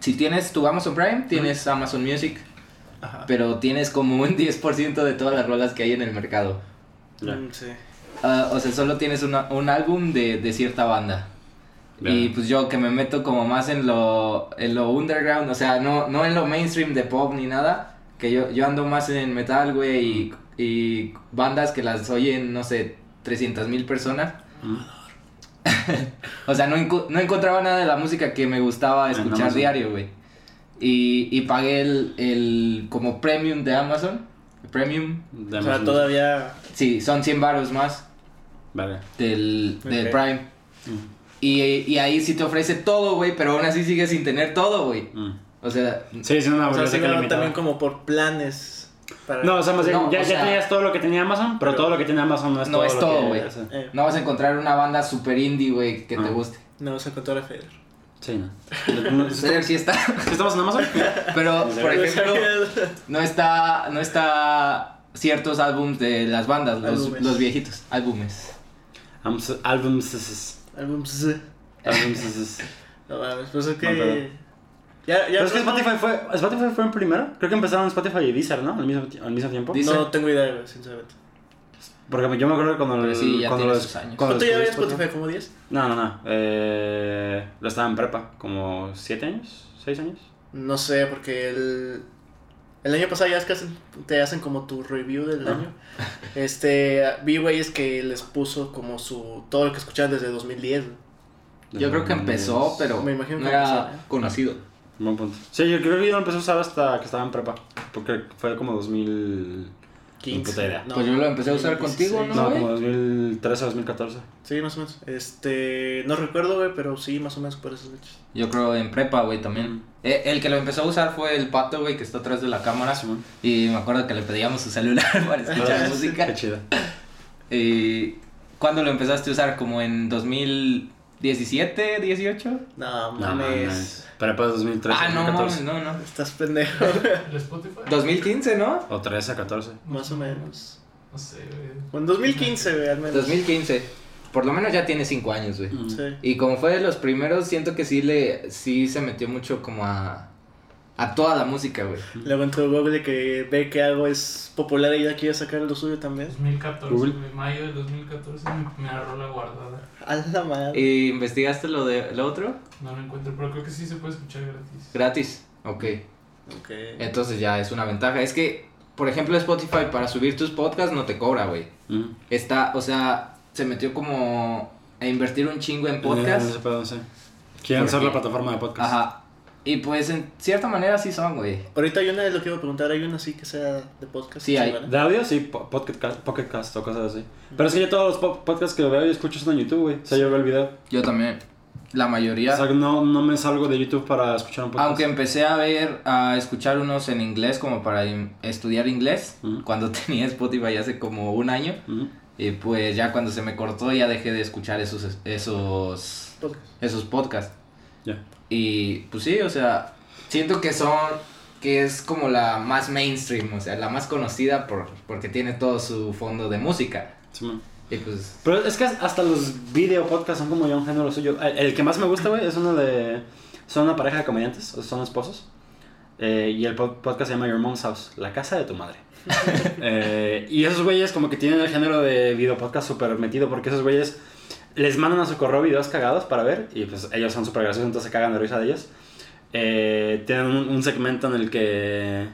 Si tienes tu Amazon Prime, tienes Amazon Music. Ajá. Pero tienes como un 10% de todas las rolas que hay en el mercado. Mm, sí. Ah, o sea, solo tienes una- un álbum de, de cierta banda. Y pues yo que me meto como más en lo, en lo underground, o sea, no, no en lo mainstream de pop ni nada, que yo, yo ando más en metal, güey, y, y bandas que las oyen, no sé, 300 mil personas. O sea, no, no encontraba nada de la música que me gustaba escuchar Amazon. diario, güey. Y, y pagué el, el como premium de Amazon. Premium. De O sea, todavía... Sí, son 100 baros más Verga. del, del. Prime. Ujú. Y, y ahí sí te ofrece todo, güey, pero aún así sigues sin tener todo, güey. Ujú. O sea, Sí, es una O sea, limitada. también como por planes. Para... No, o sea, más bien, No, ya, o ya sea- tenías todo lo que tenía Amazon, pero, Pero- todo lo que tiene Amazon no es No todo es lo todo, güey. sí. Eh, no vas a encontrar una banda super indie, güey, que te Ah. guste. no, se encontró la Feder. Sí, no. No, ¿sí está. ¿Estamos en Amazon? Pero, por ejemplo, no está, no está ciertos álbums de las bandas, los, Álbumes. los viejitos, álbumes. Albums. Albums. Álbums. Albums. No mames, pues es que... Ya, ya Pero es que Spotify fue, Spotify fue en primero. Creo que empezaron Spotify y Deezer, ¿no? Al mismo, al mismo tiempo. Deezer. No tengo idea, güey, sinceramente. Porque yo me acuerdo que cuando... Pero sí, ya cuando tiene lo- sus años. cuando ¿Cuánto ya había Spotify? ¿Como 10? No, no, no. Eh, lo estaba en prepa. Como 7 años, 6 años. No sé, porque el... El año pasado ya es que hacen- te hacen como tu review del Ah. año. Este, vi güeyes que les puso como su... Todo lo que escuchaban desde 2010. güey. Yo creo que empezó, pero Me imagino no que era empezó, ¿eh? conocido. Buen punto. Sí, yo creo que yo lo empecé a usar hasta que estaba en prepa. Porque fue como 2000... Ni puta idea. Pues yo lo empecé a usar 2016. contigo, No, güey? como 2013 2014. Sí, más o menos. Este, no recuerdo, güey, pero sí, más o menos por esos hechos. Yo creo en prepa, güey, también. Eh, el que lo empezó a usar fue el pato, güey, que está atrás de la cámara. Y me acuerdo que le pedíamos su celular para escuchar música. Qué chido. Y ¿Cuándo lo empezaste a usar? ¿Como en 2017, 18? No, No, mames. Pero pues 2013, ah, no, 2014. mames, no, no. Estás pendejo. ¿El Spotify? 2015, ¿no? O 13, 14. más o menos. No sé, güey. O En 2015, güey, al menos. 2015. Por lo menos ya tiene 5 años, güey. Mm. Sí. Y como fue de los primeros, siento que sí le sí se metió mucho como a a toda la música, güey. Luego entró Google que ve que algo es popular y ya quiere sacar lo suyo también. 2014, Google. güey. Mayo de 2014 me, me agarró la guardada. A la madre. ¿Y investigaste lo de lo otro? No lo encuentro, pero creo que sí se puede escuchar gratis. Gratis. Ok. Ok. Entonces ya es una ventaja. Es que, por ejemplo, Spotify para subir tus podcasts no te cobra, güey. Mm. Está, o sea, se metió como a invertir un chingo en Eh, podcast. ese pedo, sí. Quieren ser la plataforma de podcast. Ajá. Y pues en cierta manera sí son, güey. Ahorita hay una de lo que iba a preguntar, hay una así que sea de podcast. Sí, hay. De audio, sí, po- Pocket Cast, Pocket Cast o cosas así. Pero es que yo todos los po- podcasts que veo y escucho son en YouTube, güey. O sea, yo veo el video. Yo también. la mayoría. O sea, no, no me salgo de YouTube para escuchar un podcast. Aunque empecé a ver, a escuchar unos en inglés como para estudiar inglés, cuando tenía Spotify hace como un año. Y pues ya cuando se me cortó ya dejé de escuchar esos, esos, Podcast. esos podcasts. Ya. Y pues sí, o sea, siento que son, que es como la más mainstream, o sea, la más conocida por, porque tiene todo su fondo de música. Y pues, Pero es que hasta los video podcasts son como ya un género suyo. El, el que más me gusta, güey, es uno de. Son una pareja de comediantes, o son esposos. Eh, y el pod- podcast se llama Your Mom's House, la casa de tu madre. Eh, y esos güeyes, como que tienen el género de video podcast súper metido, porque esos güeyes les mandan a su correo videos cagados para ver, y pues ellos son súper graciosos, entonces se cagan de risa de ellos. Eh, tienen un, un segmento en el que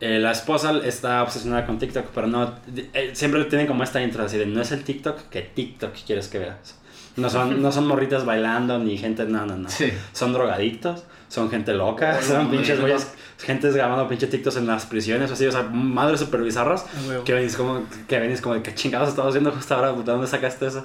eh, la esposa está obsesionada con TikTok, pero no. eh, siempre tienen como esta intro así de no es el TikTok que TikTok quieres que veas. No son, no son morritas bailando ni gente, no, no, no. sí. Son drogadictos, son gente loca, son pinches güeyes, gente grabando pinche TikToks en las prisiones, así, o sea, madres super bizarras. Que venís como, que venís como qué chingados estamos haciendo justo ahora, ¿de dónde sacaste eso?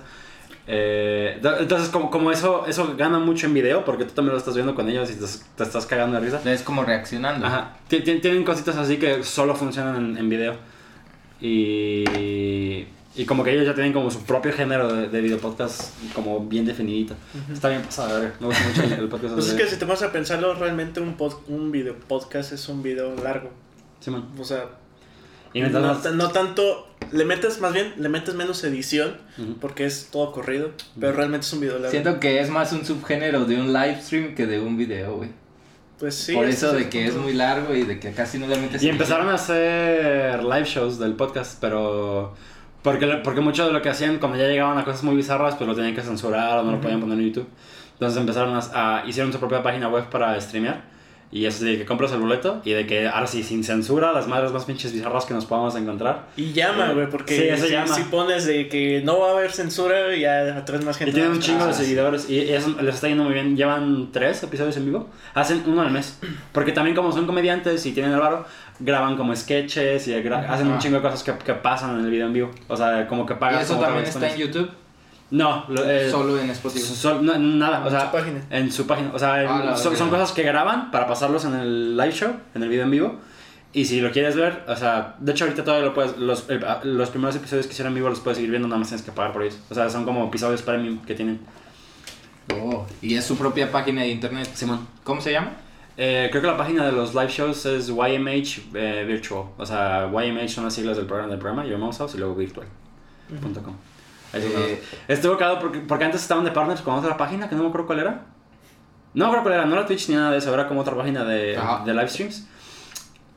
Eh, entonces, como, como eso, eso gana mucho en video, porque tú también lo estás viendo con ellos y te, te estás cagando de risa. Es como reaccionando. Ajá. Ti- ti- Tienen cositas así que solo funcionan en, en video. Y, y como que ellos ya tienen como su propio género de, de video podcast como bien definidito. Está bien pasado, a ver. Me gusta mucho el, podcast. Pues es que si te vas a pensarlo, realmente un, pod- un video podcast es un video largo. Simón. O sea, Y no, más- ta- no tanto. Le metes más bien, le metes menos edición porque es todo corrido. Pero realmente es un video largo. Siento que es más un subgénero de un live stream que de un video, güey. Pues sí. Por eso de que es muy largo y de que casi no le metes Y edición. empezaron a hacer live shows del podcast, pero... Porque, porque mucho de lo que hacían cuando ya llegaban a cosas muy bizarras, pues lo tenían que censurar o no lo podían poner en YouTube. Entonces empezaron a, a- hicieron su propia página web para streamear. Y eso de que compras el boleto y de que ahora sí, sin censura, las madres más pinches bizarras que nos podamos encontrar. Y llama, güey, porque Sí, eso si, llama. si pones de que no va a haber censura, ya atraes más gente. Y tienen un Ah, chingo de seguidores y eso les está yendo muy bien. Llevan tres episodios en vivo. Hacen uno al mes. Porque también como son comediantes y tienen el varo, graban como sketches y gra- hacen un chingo de cosas que, que pasan en el video en vivo. O sea, como que ¿Y pagas. eso también está en. YouTube? No, lo- eh, Solo en Spotify. sol- no, nada, o sea, su página. en su página. O sea, en- Ah, son, cosas que graban para pasarlos en el live show, en el video en vivo. Y si lo quieres ver, o sea, de hecho ahorita todavía lo puedes, los, el- los primeros episodios que hicieron en vivo los puedes seguir viendo, nada más tienes que pagar por ellos. O sea, son como episodios premium que tienen. Oh, y es su propia página de internet. Simón. ¿Cómo se llama? Eh, creo que la página de los live shows es YMH eh, Virtual. O sea, YMH son las siglas del programa, del programa Your Mom's House y luego virtual.com. Ahí son Eh, Estuvo cagado porque, porque antes estaban de partners con otra página que no me acuerdo cuál era. No me acuerdo cuál era, no era Twitch ni nada de eso, era como otra página de, Ajá. de live streams.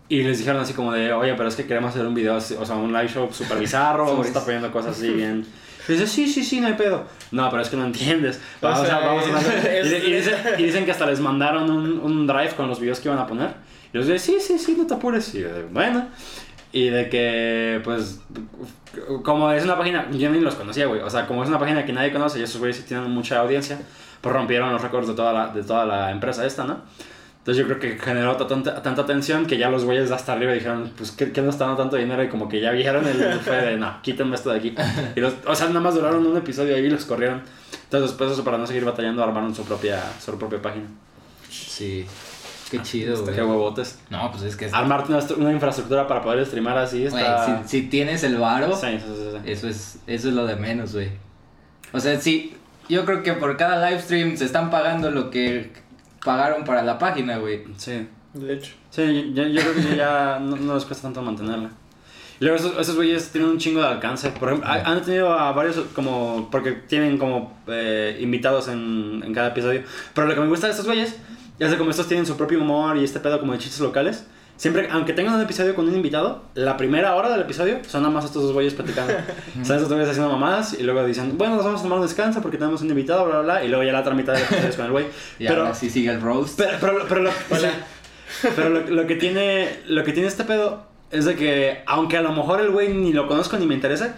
Y les dijeron así como de, oye, pero es que queremos hacer un video, así- o sea, un live show super bizarro, vamos a estar poniendo cosas así bien. Y dice, sí, sí, sí, no hay pedo. No, pero es que no entiendes. O Vamos, sea, a, vamos y, y dicen, y dicen que hasta les mandaron un, un drive con los videos que iban a poner. Y los de, sí, sí, sí, no te apures. Y yo bueno. Y de que, pues, como es una página, yo ni los conocía, güey. O sea, como es una página que nadie conoce y esos güeyes tienen mucha audiencia, pues rompieron los récords de toda la, de toda la empresa esta, ¿no? Entonces yo creo que generó ta- tanta, tanta atención que ya los güeyes hasta arriba dijeron, pues, ¿qué, qué nos está dando tanto dinero? Y como que ya vieron el fue de, no, quítenme esto de aquí. Y los, o sea, nada más duraron un episodio ahí y los corrieron. Entonces después de eso, para no seguir batallando, armaron su propia, su propia página. Sí. Qué chido, güey. Qué huevotes. No, pues es que... es- Armarte una, una infraestructura para poder streamar así güey, está... si, si tienes el varo, Sí, sí, sí, sí. eso es, eso es lo de menos, güey. O sea, sí, yo creo que por cada live stream se están pagando lo que pagaron para la página, güey. Sí. De hecho. Sí, yo, yo creo que ya no, no les cuesta tanto mantenerla. Y luego esos, esos güeyes tienen un chingo de alcance. Por ejemplo, ha- han tenido a varios como... Porque tienen como eh, invitados en, en cada episodio. Pero lo que me gusta de estos güeyes es que como estos tienen su propio humor y este pedo como de chistes locales. Siempre, aunque tengan un episodio con un invitado, la primera hora del episodio son nada más estos dos güeyes platicando. Son estos güeyes haciendo mamadas y luego dicen, bueno, nos vamos a tomar un descanso porque tenemos un invitado, bla, bla, bla. Y luego ya la otra mitad del episodio es con el güey. Y Pero, ahora sí sigue el roast. pero, pero, pero lo, pero lo, lo que tiene, lo que tiene este pedo es de que, aunque a lo mejor el güey ni lo conozco ni me interesa,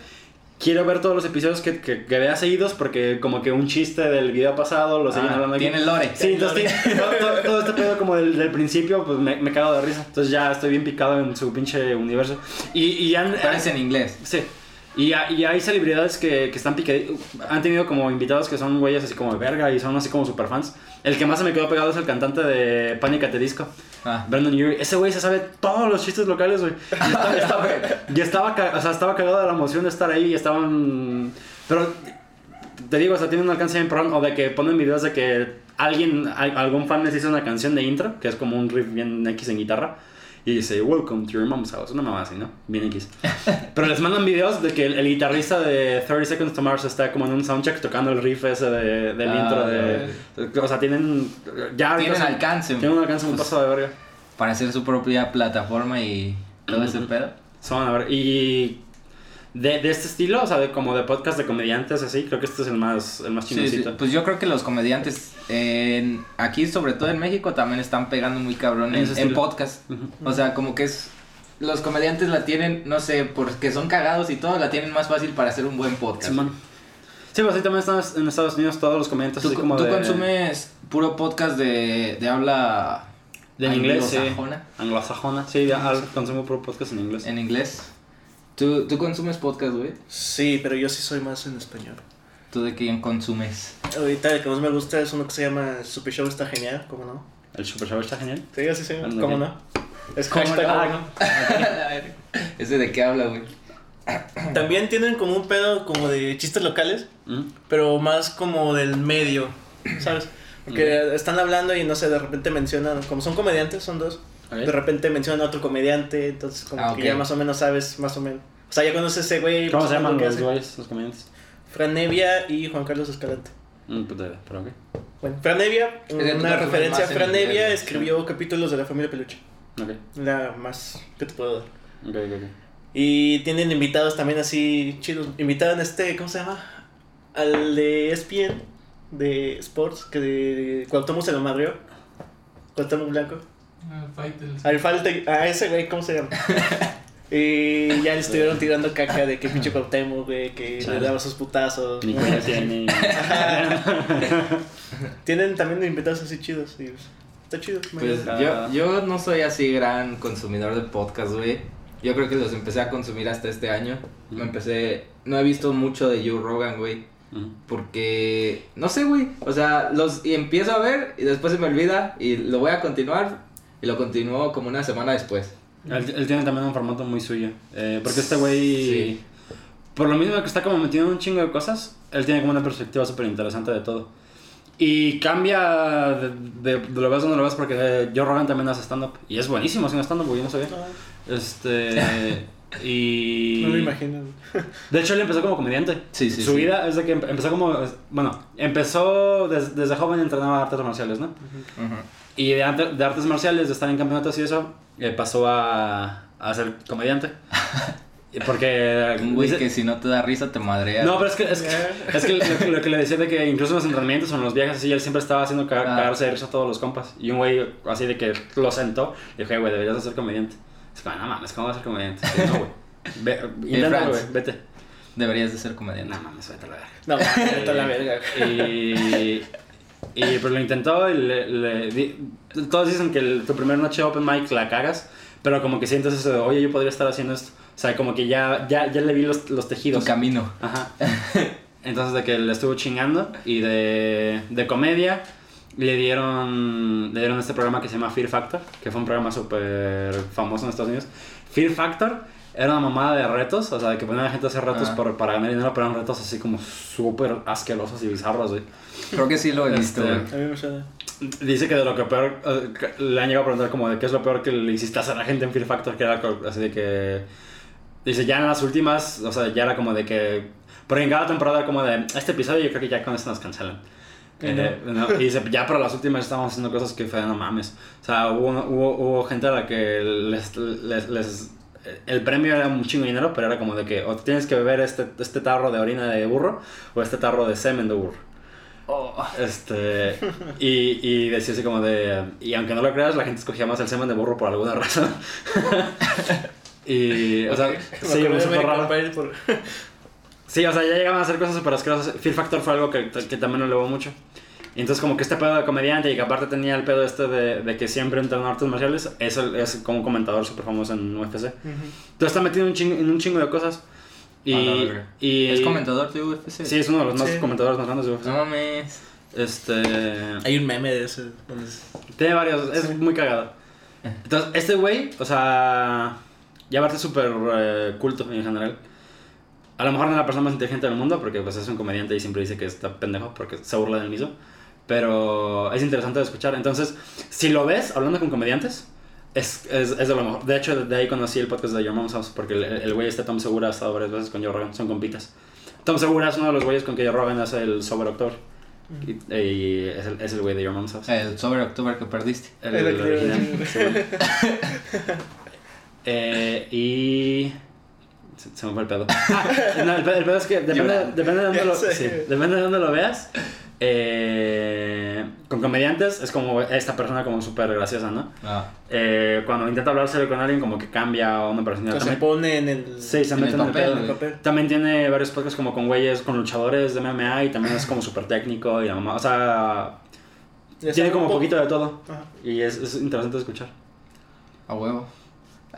quiero ver todos los episodios que, que, que vea seguidos porque como que un chiste del video pasado lo siguen Ah, hablando aquí. tiene lore. Sí, entonces todo, todo- este pedo como del, del principio, pues me, me cago de risa. Entonces ya estoy bien picado en su pinche universo. Y, y han... Es en inglés. Sí. Y, y hay celebridades que, que están pique... Han tenido como invitados que son güeyes así como de verga y son así como super fans. El que más se me quedó pegado es el cantante de the Disco, Ah. Brandon Urie. Ese güey se sabe todos los chistes locales, güey. Y estaba, estaba- y estaba, o sea, estaba cagado de la emoción de estar ahí y estaban... Pero te digo, o sea, tiene un alcance bien pro, o de que ponen videos de que alguien, al- algún fan les hizo una canción de intro, que es como un riff bien X en guitarra, y dice, Welcome to your mom's house, una mamá así, ¿no? Bien X. Pero les mandan videos de que el, el guitarrista de 30 Seconds to Mars está como en un soundcheck tocando el riff ese de, del Ah, intro de... O sea, tienen... Ya Tienen son- alcance Tienen un alcance un paso de verga. para hacer su propia plataforma y todo ese pedo. Son, a ver, y... De, de este estilo, o sea, de, como de podcast de comediantes así, creo que este es el más, el más Sí. Pues yo creo que los comediantes en, aquí, sobre todo en México, también están pegando muy cabrón En podcast. O sea, como que es... Los comediantes la tienen, no sé, porque son cagados y todo, la tienen más fácil para hacer un buen podcast. Sí, pues ahí también están en Estados Unidos todos los comediantes ¿Tú, así como tú de... consumes puro podcast de, de habla De en inglés, sí. anglosajona? Anglosajona. Sí, ya consumo puro podcast en inglés. En inglés. ¿Tú, tú consumes podcast, güey? Sí, pero yo sí soy más en español. ¿Tú de quién consumes? Ahorita el que más me gusta es uno que se llama Super Show está genial, ¿cómo no? El Super Show está genial. Sí, así se llama, Anda ¿cómo no? Es ¿Cómo hashtag, no? ¿cómo no? ¿Ese de qué habla, güey? También tienen como un pedo como de chistes locales, Mm. pero más como del medio, ¿sabes? Porque están hablando y no sé, de repente mencionan, como son comediantes, son dos. De repente mencionan a otro comediante, entonces como Ah, que ya más o menos sabes, más o menos. O sea, ya conoces a ese güey. ¿Cómo pues, se llaman los güeyes, los comediantes? Fran Nevia y Juan Carlos Escalante. Mm, idea, pero ok. Bueno, Fran Nevia, una referencia, Fran Nevia escribió capítulos de la familia Peluche. Ok, La más que te puedo dar. ok, ok. ok. Y tienen invitados también así chidos. Invitaban este, ¿cómo se llama? Al de ESPN, de Sports, que de Cuauhtémoc se lo madrió. Cuauhtémoc Blanco. Ah. Al falta, a ese güey, ¿cómo se llama? y ya le estuvieron tirando caca de que pinche Cuauhtémoc, güey, que Chale. le daba sus putazos. Ni ¿no? cuenta tiene. Tienen también invitados así chidos. Y está chido. Pues Ah. yo, yo no soy así gran consumidor de podcast, güey. Yo creo que los empecé a consumir hasta este año. Me empecé... No he visto mucho de Joe Rogan, güey. Porque... No sé, güey. O sea, los y empiezo a ver y después se me olvida y lo voy a continuar. Y lo continúo como una semana después. Él, él tiene también un formato muy suyo. Eh, porque este güey, Sí. por lo mismo que está como metido en un chingo de cosas, él tiene como una perspectiva súper interesante de todo. Y cambia de, de, de lo ves donde lo ves porque eh, Joe Rogan también hace stand-up. Y es buenísimo haciendo stand-up, güey, yo no sabía. Este... y... No me imagino. De hecho, él empezó como comediante. Sí, sí, Su sí. vida es de que empe- empezó como... Bueno, empezó des- desde joven entrenaba artes marciales, ¿no? Ujú. Y de, de artes marciales, de estar en campeonatos y eso, eh, pasó a, a ser comediante. Y Porque... Un güey dice- que si no te da risa te madrea. No, pero es que, es que, es que lo, que- lo que le decía de que incluso en los entrenamientos o en los viajes así, él siempre estaba haciendo ca- Ah. cagarse de risa a todos los compas. Y un güey así de que lo sentó, le dijo, "Eh, güey, deberías de ser comediante. Es como, no mames, ¿cómo vas a ser comediante? Sí, no, güey. Ve, inténtalo, Franz. güey, vete. Deberías de ser comediante. No mames, vete a la verga. No, vete a la verga. Y, y pues lo intentó y le, le di- todos dicen que el- tu primer noche open mic la cagas, pero como que sientes eso de, oye, yo podría estar haciendo esto. O sea, como que ya, ya, ya le vi los, los Tu tejidos. camino. Ajá. Entonces de que le estuvo chingando y de, de comedia le dieron, le dieron este programa que se llama Fear Factor, que fue un programa súper famoso en Estados Unidos. Fear Factor era una mamada de retos, o sea, de que ponían a la gente a hacer retos Ah. por, para ganar dinero, pero eran retos así como súper asquerosos y bizarros, güey. Creo que sí lo he visto, Este, güey. A mí me suena. Dice que de lo que peor, eh, le han llegado a preguntar como de qué es lo peor que le hiciste hacer a la gente en Fear Factor, que era así de que... Dice, ya en las últimas, o sea, ya era como de que... Porque en cada temporada como de, este episodio yo creo que ya con esto nos cancelan. Y Eh, no, y dice, ya para las últimas estábamos haciendo cosas que fue, no mames. O sea, hubo, hubo, hubo gente a la que les, les, les- El premio era un chingo de dinero, pero era como de que o tienes que beber este, este tarro de orina de burro o este tarro de semen de burro. Oh. Este, y, y decía así como de. Y aunque no lo creas, la gente escogía más el semen de burro por alguna razón. y, o sea, Me sí, súper American raro. Por- Sí, o sea, ya llegaban a hacer cosas súper asquerosas. Fear Factor fue algo que, que también elevó mucho. Y entonces, como que este pedo de comediante y que aparte tenía el pedo este de, de que siempre entrenó artes marciales, eso es como un comentador súper famoso en UFC. Ujú. Entonces está metido en un chingo, en un chingo de cosas. Y, y ¿Es comentador de UFC? Sí, es uno de los más Sí. comentadores más grandes de UFC. No mames. Este. Hay un meme de ese. es- Tiene varios, es Sí. muy cagado. Entonces, este güey, o sea, ya aparte súper eh, culto en general. A lo mejor no es la persona más inteligente del mundo, porque pues es un comediante y siempre dice que está pendejo, porque se burla del mismo. Pero es interesante de escuchar. Entonces, si lo ves hablando con comediantes, es, es, es de lo mejor. De hecho, de ahí conocí el podcast de Your Mom's House, porque el, güey este Tom Segura ha estado varias veces con Joe Rogan, son compitas. Tom Segura es uno de los güeyes con que Joe Rogan hace el Sober October. Y, y es, el, güey de Your Mom's House. El sobre octubre que perdiste. El, El el original. Eh, y. Se, se me fue el pedo. Ah, no, el pedo, el pedo es que depende, depende, de dónde lo, sí, depende de dónde lo veas. Eh, con comediantes es como esta persona como súper graciosa, ¿no? Ah. Eh, cuando intenta hablar serio con alguien, como que cambia o una personalidad. que se También, pone en el. sí, se en mete el en el papel, pedo. en el papel. También tiene varios podcasts como con güeyes, con luchadores de MMA y también es como súper técnico y la mamá. O sea, tiene como un poco. poquito de todo. Ajá. Y es, es interesante escuchar. A huevo.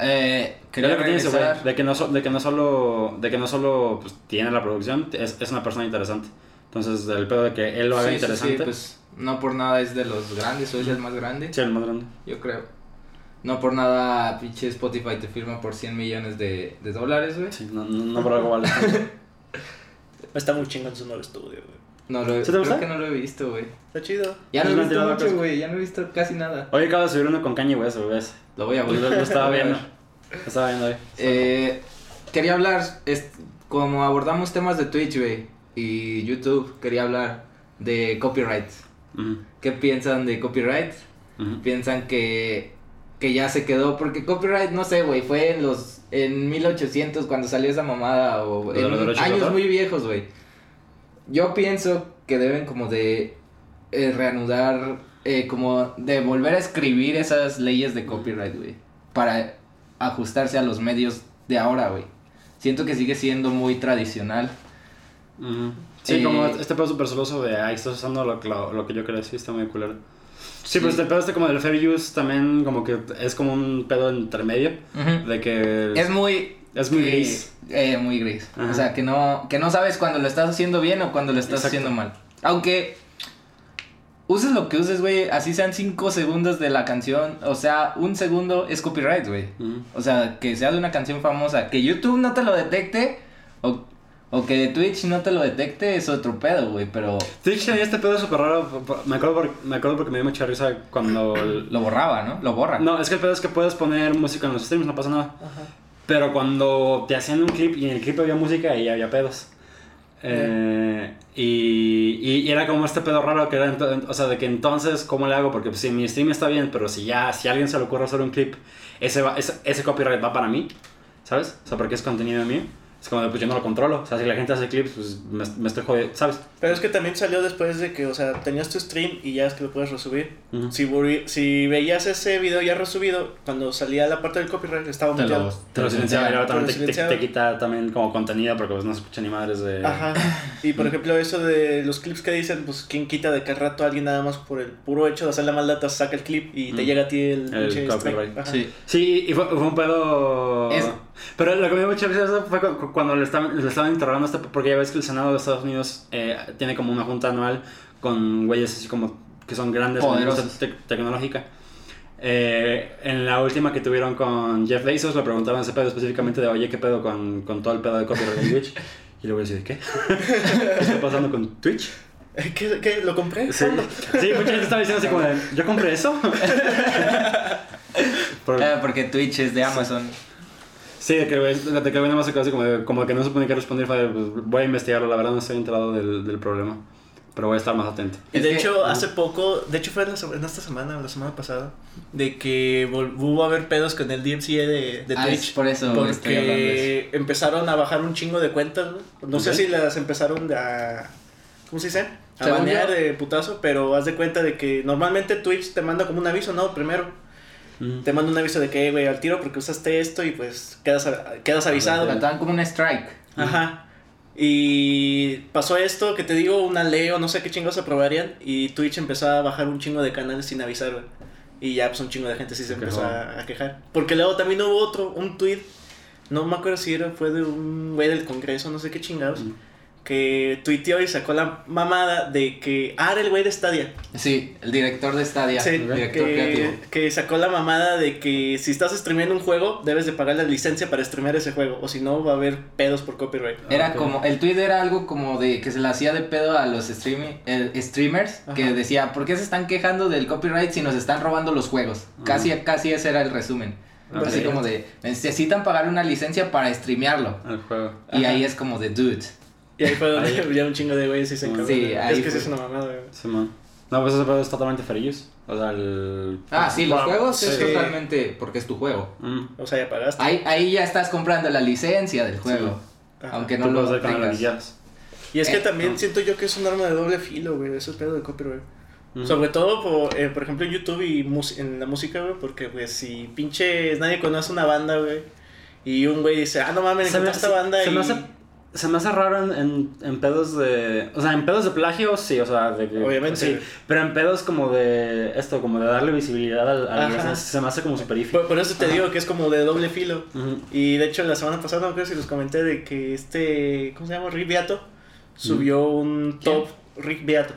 Eh, quería lo que tiene ese güey, regresar. de que no, so- de que no solo, de que no solo pues, tiene la producción, es, es una persona interesante. Entonces, el pedo de que él lo haga Sí, sí, sí, interesante, pues no por nada es de los grandes, o es el más grande, sí, el más grande. yo creo. No por nada, pinche Spotify te firma por 100 millones de, de dólares, güey. Sí, no, no, no por algo vale. Está muy chingón su nuevo estudio, güey. No lo he, ¿Sí te creo gusta? que no lo he visto, güey. Está chido. Ya no he una visto mucho, casi. güey, ya no he visto casi nada. Hoy acabo de subir uno con Kanye West, güey, ves. Lo voy a Lo, ver. lo estaba Lo voy a viendo. Lo estaba viendo hoy. Eh, quería hablar, es, como abordamos temas de Twitch, güey, y YouTube, quería hablar de copyright. ¿Qué piensan de copyright? Piensan que, que ya se quedó, porque copyright, no sé, güey, fue en los, en 1800 cuando salió esa mamada, o ¿De en años muy viejos, güey. Yo pienso que deben como de eh, reanudar, eh, como de volver a escribir esas leyes de copyright, güey, para ajustarse a los medios de ahora, güey. Siento que sigue siendo muy tradicional. Sí, Eh, como este pedo súper celoso de, ay, estás usando lo, que- lo, lo que yo decir, está muy culero. Sí, Sí. este pedo este como del fair use también como que es como un pedo intermedio de que Es muy... es muy eh, gris. eh, muy gris. Ajá. O sea, que no, que no sabes cuando lo estás haciendo bien o cuando lo estás Exacto. haciendo mal. Aunque uses lo que uses, güey, así sean 5 segundos de la canción, o sea, un segundo es copyright, güey. Ujú. O sea, que sea de una canción famosa, que YouTube no te lo detecte o, o que Twitch no te lo detecte es otro pedo, güey, pero Twitch tenía este pedo súper raro. Me acuerdo, por- me acuerdo porque me dio mucha risa cuando. el- lo borraba, ¿no? Lo borra. No, es que el pedo es que puedes poner música en los streams, no pasa nada. Ajá. Pero cuando te hacían un clip y en el clip había música y había pedos. Eh, y, y, y era como este pedo raro que era, o sea, de que entonces, ¿cómo le hago? Porque pues, si mi stream está bien, pero si ya, si a alguien se le ocurre hacer un clip, ese, va- ese, ese copyright va para mí, ¿sabes? O sea, porque es contenido mío. Es como de, pues yo no lo controlo. O sea, si la gente hace clips, pues me, me estoy jodiendo, ¿sabes? Pero es que también salió después de que, o sea, tenías tu stream y ya es que lo puedes resubir. Ujú. Si, volví- si veías ese video ya resubido, cuando salía la parte del copyright estaba Te muteado. lo, Te lo silenciaba y lo también te, te- te quita también como contenido porque pues no se escucha ni madres de... Ajá. Y por ejemplo, eso de los clips que dicen, pues quién quita de al rato alguien nada más por el puro hecho de hacer la maldad te saca el clip y te Mm. llega a ti el, El copyright. Sí. Sí, y fue, fue un pedo. Es- Pero lo que me dio mucha risa eso fue cu- cu- cuando le estaban, le estaban interrogando, este, porque ya ves que el Senado de Estados Unidos eh, tiene como una junta anual con güeyes así como que son grandes en la Poderosos. industria tec- tecnológica. Eh, en la última que tuvieron con Jeff Bezos le preguntaban ese pedo específicamente de, oye, ¿qué pedo con, con todo el pedo de copyright en Twitch? Y luego decía, ¿qué? ¿Qué está pasando con Twitch? ¿Qué, qué, ¿Lo compré? Sí, sí, mucha gente estaba diciendo así como de, ¿yo compré eso? Por- Eh, porque Twitch es de Amazon. Sí, de que que güey nada más se quedó así como, de- como que no supe ni qué responder. Pues, voy a investigarlo, la verdad no estoy enterado del, del problema. Pero voy a estar más atento. Y de que- hecho, hace poco, de hecho fue en, la se- en esta semana o la semana pasada, de que hubo a haber pedos con el DMCA de, de Ah, Twitch. es por eso estoy hablando de Porque empezaron a bajar un chingo de cuentas. No sé si las empezaron a... ¿Cómo se dice? A banear de putazo, pero haz de cuenta de que normalmente Twitch te manda como un aviso, ¿no? Primero. Mm. Te manda un aviso de que, güey, al tiro porque usaste esto y pues quedas, quedas avisado. La dan como un strike. Ajá. Y pasó esto, que te digo, una ley o no sé qué chingos aprobarían. Y Twitch empezó a bajar un chingo de canales sin avisar, güey. Y ya, pues un chingo de gente sí se empezó a, a quejar. Porque luego también hubo otro, un tweet no me acuerdo si era, fue de un güey del Congreso, no sé qué chingados, Mm. Que tuiteó y sacó la mamada de que, ah, era el güey de Stadia. Sí, el director de Stadia, Sí, director que, creativo. que sacó la mamada de que si estás streameando un juego, debes de pagar la licencia para streamear ese juego, o si no va a haber pedos por copyright. Era como, el tweet era algo como de que se le hacía de pedo a los streaming, el- streamers, que decía, ¿por qué se están quejando del copyright si nos están robando los juegos? Casi, casi ese era el resumen. Así como de, necesitan pagar una licencia para streamearlo. El juego. Y Ajá. ahí es como de, dude. Y ahí fue donde ya un chingo de güeyes y se Sí, encargaron. ahí es que sí es una mamada, güey. No, pues ese pedo es totalmente fair use. O sea, el. Ah, sí, los Wow, juegos es sí. totalmente porque es tu juego. Mm. O sea, ya pagaste. Ahí, ahí ya estás comprando la licencia del juego. Aunque Tú no lo tengas. Y es que Eh, también no. siento yo que es un arma de doble filo, güey, ese pedo de copyright. Mm. Sobre todo, por, eh, por ejemplo, en YouTube y mus- en la música, güey, porque, pues, si pinche nadie conoce una banda, güey, y un güey dice, ah, no mames, encontré esta banda se y... me hace, se me hace raro en, en, en pedos de. O sea, en pedos de plagio, sí, o sea, de que. Obviamente. Sí, pero en pedos como de. Esto, como de darle visibilidad al. al se, se me hace como super. Por, por eso te Ajá. digo que es como de doble filo. Y de hecho, la semana pasada, no creo si los comenté, de que este, ¿cómo se llama? Rick Beato, subió un top, Rick Beato,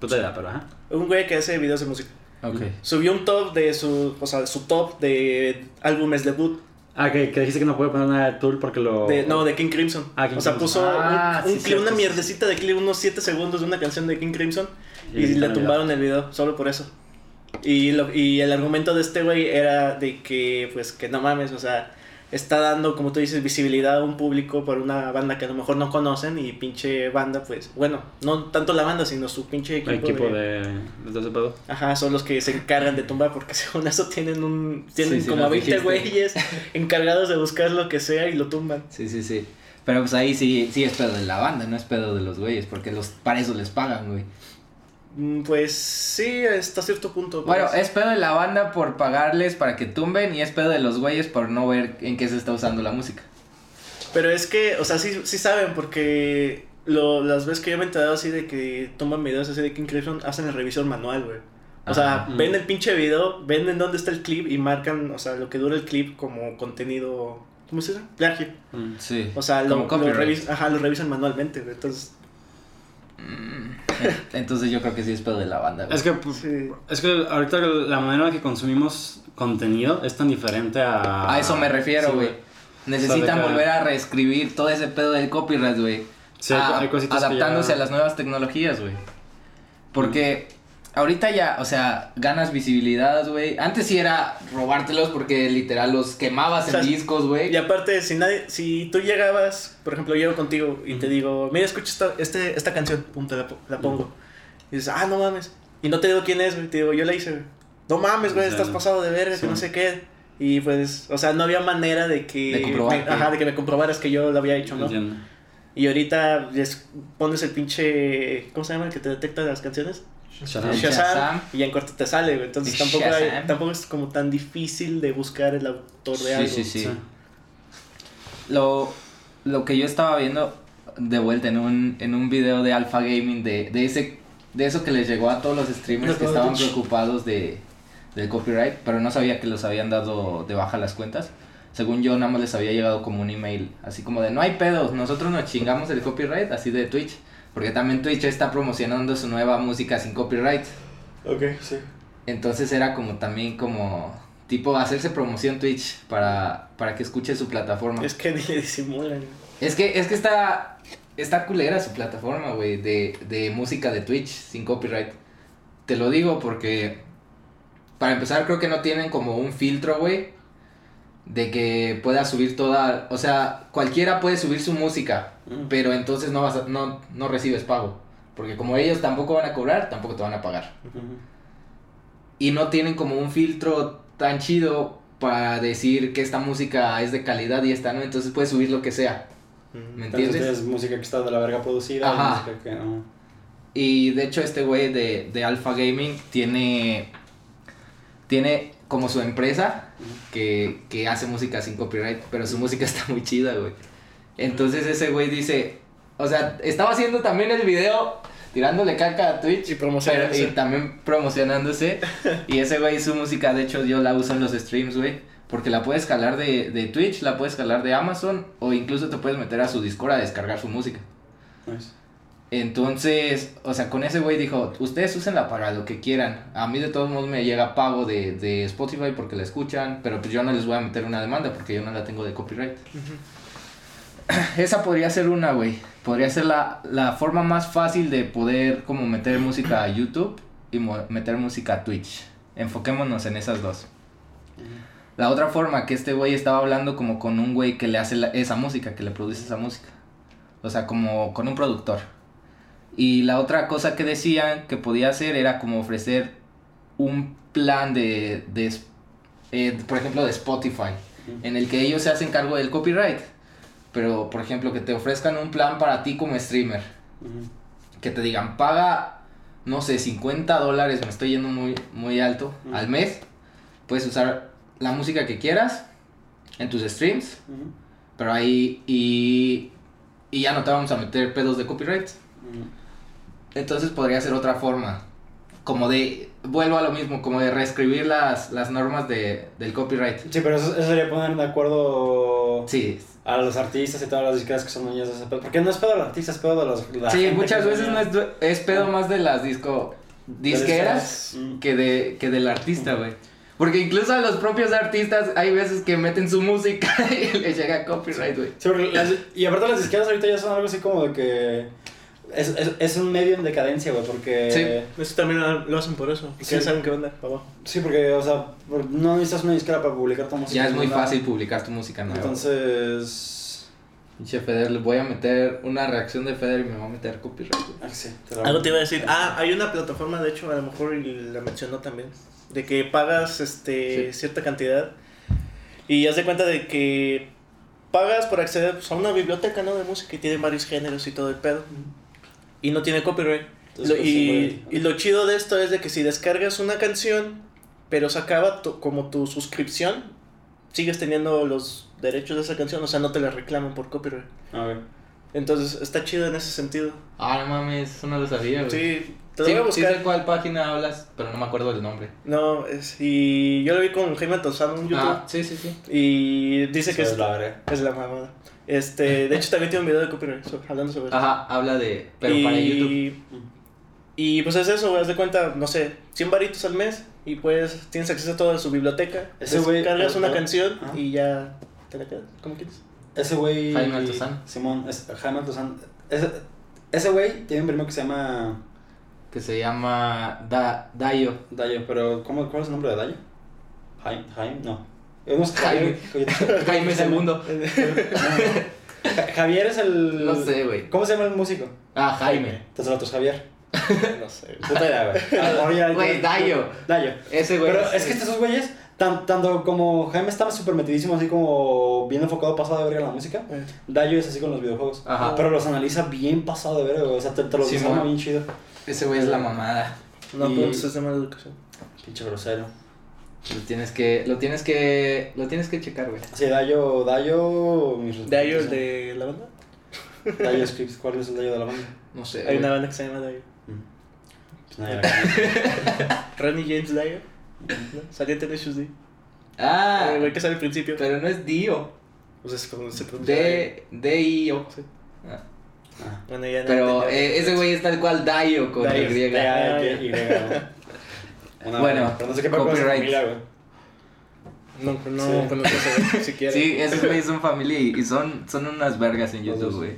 Puta idea, pero ajá. un güey que hace videos de música. Ok. Subió un top de su, o sea, su top de álbumes debut, Ah, que, que dijiste que no puede poner nada de Tool porque lo. de, no, de King Crimson. Ah, King o sea, Crimson. puso Ah, un, un sí, clip, una mierdecita de clip, unos 7 segundos de una canción de King Crimson, y, Y le tumbaron el video, solo por eso. Y, lo, y el argumento de este güey era de que, pues, que no mames, o sea, está dando, como tú dices, visibilidad a un público por una banda que a lo mejor no conocen y pinche banda, pues, bueno, no tanto la banda, sino su pinche equipo, El equipo de... de. de. Ajá, son los que se encargan de tumbar, porque según eso tienen un... Tienen Sí, sí, como a 20 dijiste. güeyes encargados de buscar lo que sea y lo tumban. Sí, sí, sí. Pero pues ahí sí, sí es pedo de la banda, no es pedo de los güeyes, porque los, para eso les pagan, güey. Mm, Pues sí, hasta cierto punto. Bueno, pues. es pedo de la banda por pagarles para que tumben y es pedo de los güeyes por no ver en qué se está usando la música. Pero es que, o sea, sí, sí saben, porque lo, las veces que yo me he enterado así de que toman videos así de King Crimson, hacen la revisión manual, güey. O sea, Ajá. ven Mm. el pinche video, ven en dónde está el clip y marcan, o sea, lo que dura el clip como contenido, ¿cómo se dice? Plagio. Mm. Sí. O sea, lo, Como lo, copyright. revis- ajá, lo revisan manualmente, güey. Entonces, Entonces yo creo que sí es pedo de la banda, güey. Es que, pues, sí. es que ahorita la manera en la que consumimos contenido es tan diferente a. A eso me refiero, Sí, güey. Necesitan O sea, de que- volver a reescribir todo ese pedo del copyright, güey. Sí, hay, hay cositas que adaptándose ya- a las nuevas tecnologías, güey. Porque ahorita ya, o sea, ganas visibilidad, güey. Antes sí era robártelos porque literal los quemabas O sea, en discos, güey. Y aparte, si nadie, si tú llegabas, por ejemplo, llego contigo y te digo, mira, escucha esta, este, esta canción, pum, te la, po- la pongo. Y dices, ah, no mames. Y no te digo quién es, güey, te digo, yo la hice, güey. No mames, güey, O sea, estás pasado de verga, sí. que no sé qué. Y pues, o sea, no había manera de que. De comprobar me- que- ajá, de que me comprobaras que yo lo había hecho, ¿no? Entiendo. Y ahorita les pones el pinche. ¿Cómo se llama el que te detecta las canciones? Shazam. El Shazam, Shazam. Y ya en corto te sale, güey. Entonces tampoco, hay- tampoco es como tan difícil de buscar el autor de Sí, algo. sí, sí. Sí. Lo, lo que yo estaba viendo de vuelta en un, en un video de Alpha Gaming de, de ese de eso que les llegó a todos los streamers que estaban preocupados de del copyright, pero no sabía que los habían dado de baja las cuentas. Según yo, nada más les había llegado como un email, así como de no hay pedos, nosotros nos chingamos el copyright, así de Twitch, porque también Twitch está promocionando su nueva música sin copyright. Ok, sí. Entonces era como también como tipo hacerse promoción Twitch para, para que escuche su plataforma. Es que disimulan. Es que, es que está, está culera su plataforma, güey, de, de música de Twitch sin copyright. Te lo digo porque, para empezar, creo que no tienen como un filtro, güey, de que pueda subir toda, o sea, cualquiera puede subir su música, Mm. pero entonces no, vas a- no, no recibes pago. Porque como ellos tampoco van a cobrar, tampoco te van a pagar. Y no tienen como un filtro tan chido para decir que esta música es de calidad y esta no, entonces puedes subir lo que sea. ¿Me entiendes? Entonces es música que está de la verga producida. Ajá. que no. Y de hecho este güey de, de Alpha Gaming tiene, tiene como su empresa que, que hace música sin copyright, pero su música está muy chida, güey. Entonces ese güey dice, o sea, estaba haciendo también el video tirándole caca a Twitch. Y Pero, promocionándose. y también promocionándose. y ese güey, su música, de hecho, yo la uso en los streams, güey. Porque la puedes jalar de, de Twitch, la puedes jalar de Amazon o incluso te puedes meter a su Discord a descargar su música. Nice. Entonces, o sea, con ese güey dijo, ustedes úsenla para lo que quieran. A mí de todos modos me llega pago de, de Spotify porque la escuchan, pero pues yo no les voy a meter una demanda porque yo no la tengo de copyright. Esa podría ser una, güey. Podría ser la, la forma más fácil de poder como meter música a YouTube y meter música a Twitch. Enfoquémonos en esas dos. La otra forma que este güey estaba hablando como con un güey que le hace la- esa música, que le produce esa música. O sea, como con un productor. Y la otra cosa que decían que podía hacer era como ofrecer un plan de, de eh, por ejemplo, de Spotify, en el que ellos se hacen cargo del copyright. Pero, por ejemplo, que te ofrezcan un plan para ti como streamer. Que te digan, paga, no sé, 50 dólares, me estoy yendo muy, muy alto, al mes. Puedes usar la música que quieras en tus streams. Pero ahí, y, y ya no te vamos a meter pedos de copyright. Entonces podría ser otra forma. Como de, vuelvo a lo mismo, como de reescribir las, las normas de, del copyright. Sí, pero eso, eso sería poner de acuerdo Sí, a los artistas y todas las disqueras que son dueñas de ese pedo. Porque no es pedo de los artistas, es pedo de los. la sí gente muchas veces no es, es pedo más de las disco disqueras Mm. que, de, que del artista, güey. Porque incluso a los propios artistas hay veces que meten su música y les llega copyright, güey. Sí, y aparte las disqueras ahorita ya son algo así como de que. Es, es, es un medio en decadencia, güey, porque. Eso también lo hacen por eso. Porque Sí. ya saben qué onda abajo. Sí, porque, o sea, no necesitas una disquera para publicar tu música. Ya es muy nada. fácil publicar tu música nueva. Entonces. Pinche Feder, le voy a meter una reacción de Feder y me va a meter copyright. Ah, sí, te Algo te iba a decir. Ah, hay una plataforma, de hecho, a lo mejor y la mencionó también. De que pagas este Sí. cierta cantidad. Y haz de cuenta de que pagas por acceder pues, a una biblioteca ¿no? de música y tiene varios géneros y todo el pedo. Y no tiene copyright. Entonces, Lo- pues, y, sí, y lo chido de esto es de que si descargas una canción, pero se acaba tu- como tu suscripción, sigues teniendo los derechos de esa canción, o sea, no te la reclaman por copyright. A ver. Entonces, está chido en ese sentido. Ah, no mames, eso no lo sabía, güey. Sí, te lo Sí, voy a sí buscar. sé cuál página hablas, pero no me acuerdo del nombre. No, es, y yo lo vi con Jaime Tozano en YouTube. Ah, sí, sí, sí. Y dice que es es la es la mamada. Este, de hecho, también tiene un video de copyright so- hablando sobre eso. Ajá, habla de... Pero y, para YouTube. Y pues es eso, güey, haz de cuenta, no sé, 100 varitos al mes y pues tienes acceso a toda su biblioteca. Ese güey- Cargas una canción ah. y ya te la quedas, como quieres. Ese güey. Jaime Altozano. Simón, es, Jaime Altozano. Ese, ese güey tiene un primo que se llama Que se llama da Dayo. Dayo, pero ¿cómo, ¿cuál es el nombre de Dayo? Jaime, Jaime, no. Eh, no es Jaime. Jaime. Jaime segundo. Ja- Javier es el. No sé, güey. ¿Cómo se llama el músico? Ah, Jaime. Te otro Javier. No sé. Puta idea, güey. Ah, Güey, Dayo. Dayo. Ese güey. Pero es que estos güeyes, tan- tanto como Jaime estaba súper metidísimo, así como bien enfocado, pasado de verga en la música. Eh, Dayo es así con los videojuegos. Ajá. Pero los analiza bien pasado de verga, güey. O sea, te, te los desarma bien chido. Ese güey es la mamada. No, Y- pero pues es de mala educación. Pinche grosero. Lo tienes que... Lo tienes que... Lo tienes que checar, güey. Sí, Dayo, Dayo. mis ¿De ellos, respetos, de la banda? ¿eh? Dayo Scripts, ¿cuál es el Dayo de la banda? No sé, Hay güey. una banda que se llama Dio. Pues nadie la conoce. Ronnie James Dio. ¿no? Salió en Tenacious D. Ah, El güey que sale al principio. pero no es Dio. Pues es como se pronuncia. D... D-I-O. Sí. Ah. Ah. Bueno, ya no Pero eh, ese güey es tal cual Dayo con Dayo. Y. Una- Bueno, pero no sé qué con familia, güey. No, no Sí. conozco ese siquiera. Sí, esos güeyes son familia y son, son unas vergas en YouTube, güey.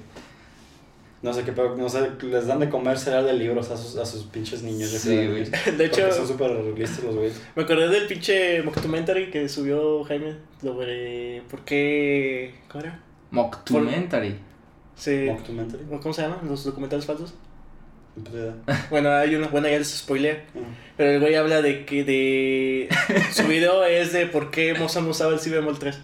No sé qué pedo, no sé, les dan de comer cereal de libros a sus, a sus pinches niños. Sí, güey. De hecho, son súper listos los güeyes. me acordé del pinche documentary que subió Jaime sobre por qué. ¿Cómo era? Mockumentary. Sí. Mockumentary. ¿Cómo se llaman? ¿Los documentales falsos? Bueno, hay una, bueno, ya les spoilea. Mm. Pero el güey habla de que de. Su video es de por qué Mozart no usaba el si bemol 3.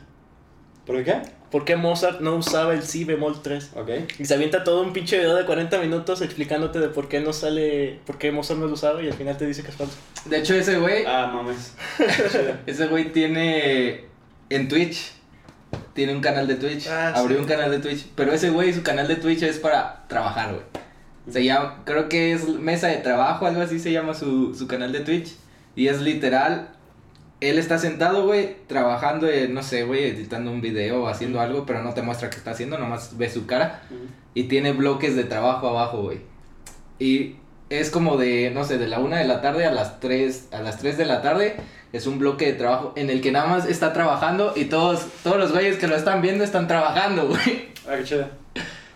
¿Por qué? ¿Por qué Mozart no usaba el si bemol 3? Ok. Y se avienta todo un pinche video de 40 minutos explicándote de por qué no sale. por qué Mozart no lo usaba y al final te dice que es falso. De hecho, ese güey, Ah, mames. ese güey tiene en Twitch. Tiene un canal de Twitch. Ah, Abrió sí. un canal de Twitch. Pero ese güey, su canal de Twitch es para trabajar, güey. Se llama, creo que es mesa de trabajo, algo así se llama su, su canal de Twitch. Y es literal él está sentado, güey, trabajando, en, no sé, güey, editando un video o haciendo algo, pero no te muestra qué está haciendo, nomás ves su cara y tiene bloques de trabajo abajo, güey. Y es como de, no sé, de la una de la tarde a las 3, a las 3 de la tarde, es un bloque de trabajo en el que nada más está trabajando y todos, todos los güeyes que lo están viendo están trabajando, güey. Ah, qué chido.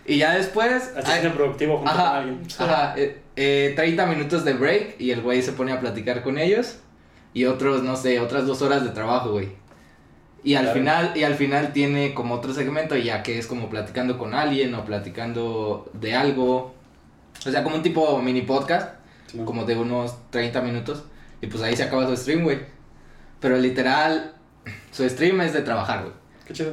Y ya después... Así productivo junto con Ajá, alguien. ajá, eh, eh, 30 minutos de break y el güey se pone a platicar con ellos y otros, no sé, otras dos horas de trabajo, güey. Y al final, y al final tiene como otro segmento ya que es como platicando con alguien o platicando de algo. O sea, como un tipo mini podcast, Sí, como de unos 30 minutos. Y pues ahí se acaba su stream, güey. Pero literal, su stream es de trabajar, güey. Qué chido.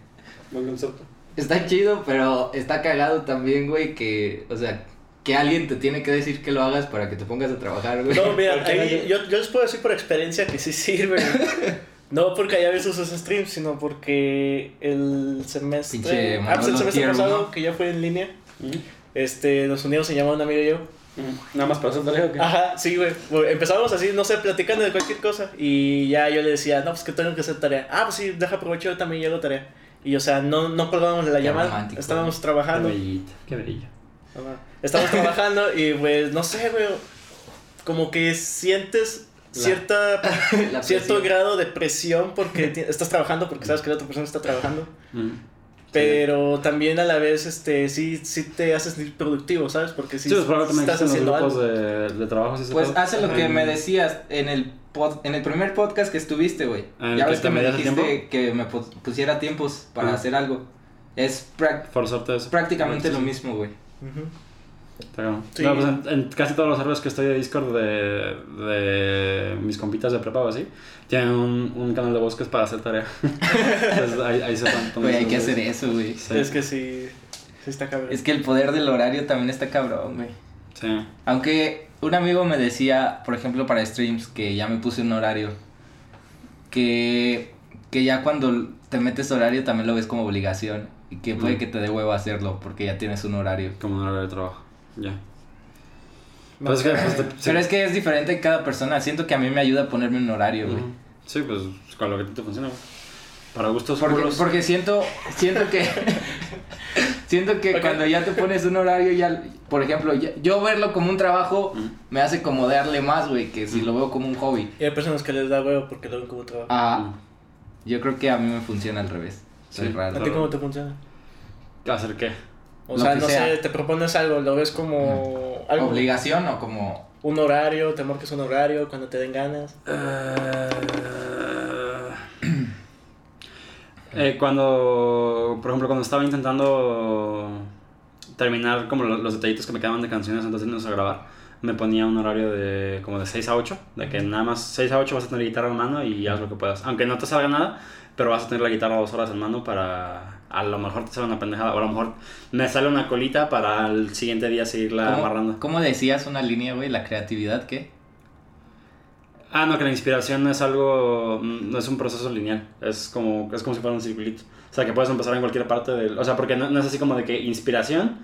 Buen concepto. Está chido, pero está cagado también, güey, que, o sea, que alguien te tiene que decir que lo hagas para que te pongas a trabajar, güey. No, mira, ahí yo, yo les puedo decir por experiencia que sí sirve. güey. No porque haya visto sus streams, sino porque el semestre. Pinche ah, pues el semestre pasado, uno. que ya fue en línea, este, nos unimos y llamaba un amigo y yo. Ujú. Nada más para hacer tarea o qué? Ajá, sí, güey. Güey, Empezábamos así, no sé, platicando de cualquier cosa. Y ya yo le decía, no, pues que tengo que hacer tarea. Ah, pues sí, deja aprovecho, yo también yo hago tarea. Y o sea, no, no colgábamos la Qué llamada, romántico, estábamos Qué trabajando. Qué brillo. Ajá. Estábamos trabajando y pues, no sé, güey. Como que sientes La- cierta, La cierto grado de presión porque estás trabajando, porque sabes que la otra persona está trabajando. Ujú. Pero también a la vez, este, sí, sí te haces productivo, ¿sabes? Porque sí, Sí, pues estás haciendo algo. de, de trabajo. Pues hace lo que me decías en el pod- en el primer podcast que estuviste, güey. ¿En el Ya ves que me dijiste tiempo? que me pu- pusiera tiempos para hacer algo. Es eso. prácticamente lo mismo, güey. Sí. No, pues en, en casi todos los servers que estoy de Discord de, de mis compitas de prepa o así, tienen un, un canal de bosques para hacer tarea. Entonces ahí, ahí se van Güey, hay que hacer eso, güey. Sí. Es que sí, sí está cabrón. Es que el poder del horario también está cabrón, güey. Sí. Aunque un amigo me decía, por ejemplo, para streams, que ya me puse un horario, que, que ya cuando te metes horario también lo ves como obligación y que puede Mm. que te dé huevo hacerlo porque ya tienes un horario. Como un horario de trabajo. Ya. No, Pues es que, pues, te- sí. Pero es que es diferente en cada persona. Siento que a mí me ayuda a ponerme un horario, güey. Sí, pues con lo que te funciona. güey. Para gustos Porque, culos. porque siento, siento que, siento que cuando ya te pones un horario, ya, por ejemplo, ya- yo verlo como un trabajo me hace como darle más, güey, que si lo veo como un hobby. Y hay personas que les da huevo porque lo ven como trabajo. Ah, yo creo que a mí me funciona al revés. Soy Sí. raro. ¿A ti cómo te funciona? ¿Hacer qué? O Lo sea, no sea. sé, te propones algo, lo ves como algo, ¿Obligación o como...? un horario, te marques un horario cuando te den ganas. Eh, cuando, por ejemplo, cuando estaba intentando terminar como lo- los detallitos que me quedaban de canciones antes de irnos a grabar, me ponía un horario de como de 6 a 8, de que nada más 6 a 8 vas a tener guitarra en mano y haz lo que puedas. Aunque no te salga nada, pero vas a tener la guitarra dos horas en mano para... A lo mejor te sale una pendejada, o a lo mejor me sale una colita para el siguiente día seguirla ¿Cómo, amarrando. cómo decías una línea, güey? ¿La creatividad qué? Ah, no, que la inspiración no es algo, mm, no es un proceso lineal, es como, es como si fuera un circulito. O sea, que puedes empezar en cualquier parte del... O sea, porque no, no es así como de que inspiración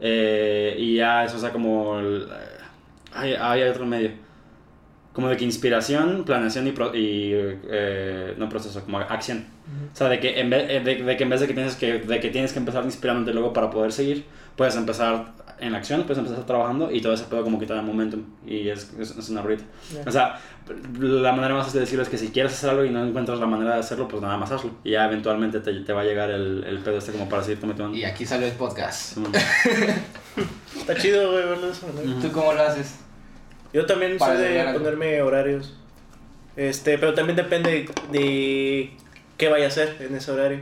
eh, y ya eso, o sea, como... el- eh, ay, ay, hay otro medio. Como de que inspiración, planeación y, pro- y eh, no proceso, como acción. O sea, de que en vez, eh, de, de que, en vez de que tienes que, de que tienes que empezar inspirándote luego para poder seguir, puedes empezar en la acción, puedes empezar trabajando y todo eso puede como quitar el momentum y es, es, es una ruita. Ya. O sea, la manera más fácil de decirlo es que si quieres hacer algo y no encuentras la manera de hacerlo, pues nada más hazlo. Y ya eventualmente te, te va a llegar el, el pedo este como para seguirte metiendo. Y aquí salió el podcast. Está chido, güey, verlo esa manera. Ujú. ¿Tú cómo lo haces? Yo también Para soy de algo. ponerme horarios. Este, pero también depende de qué vaya a hacer en ese horario.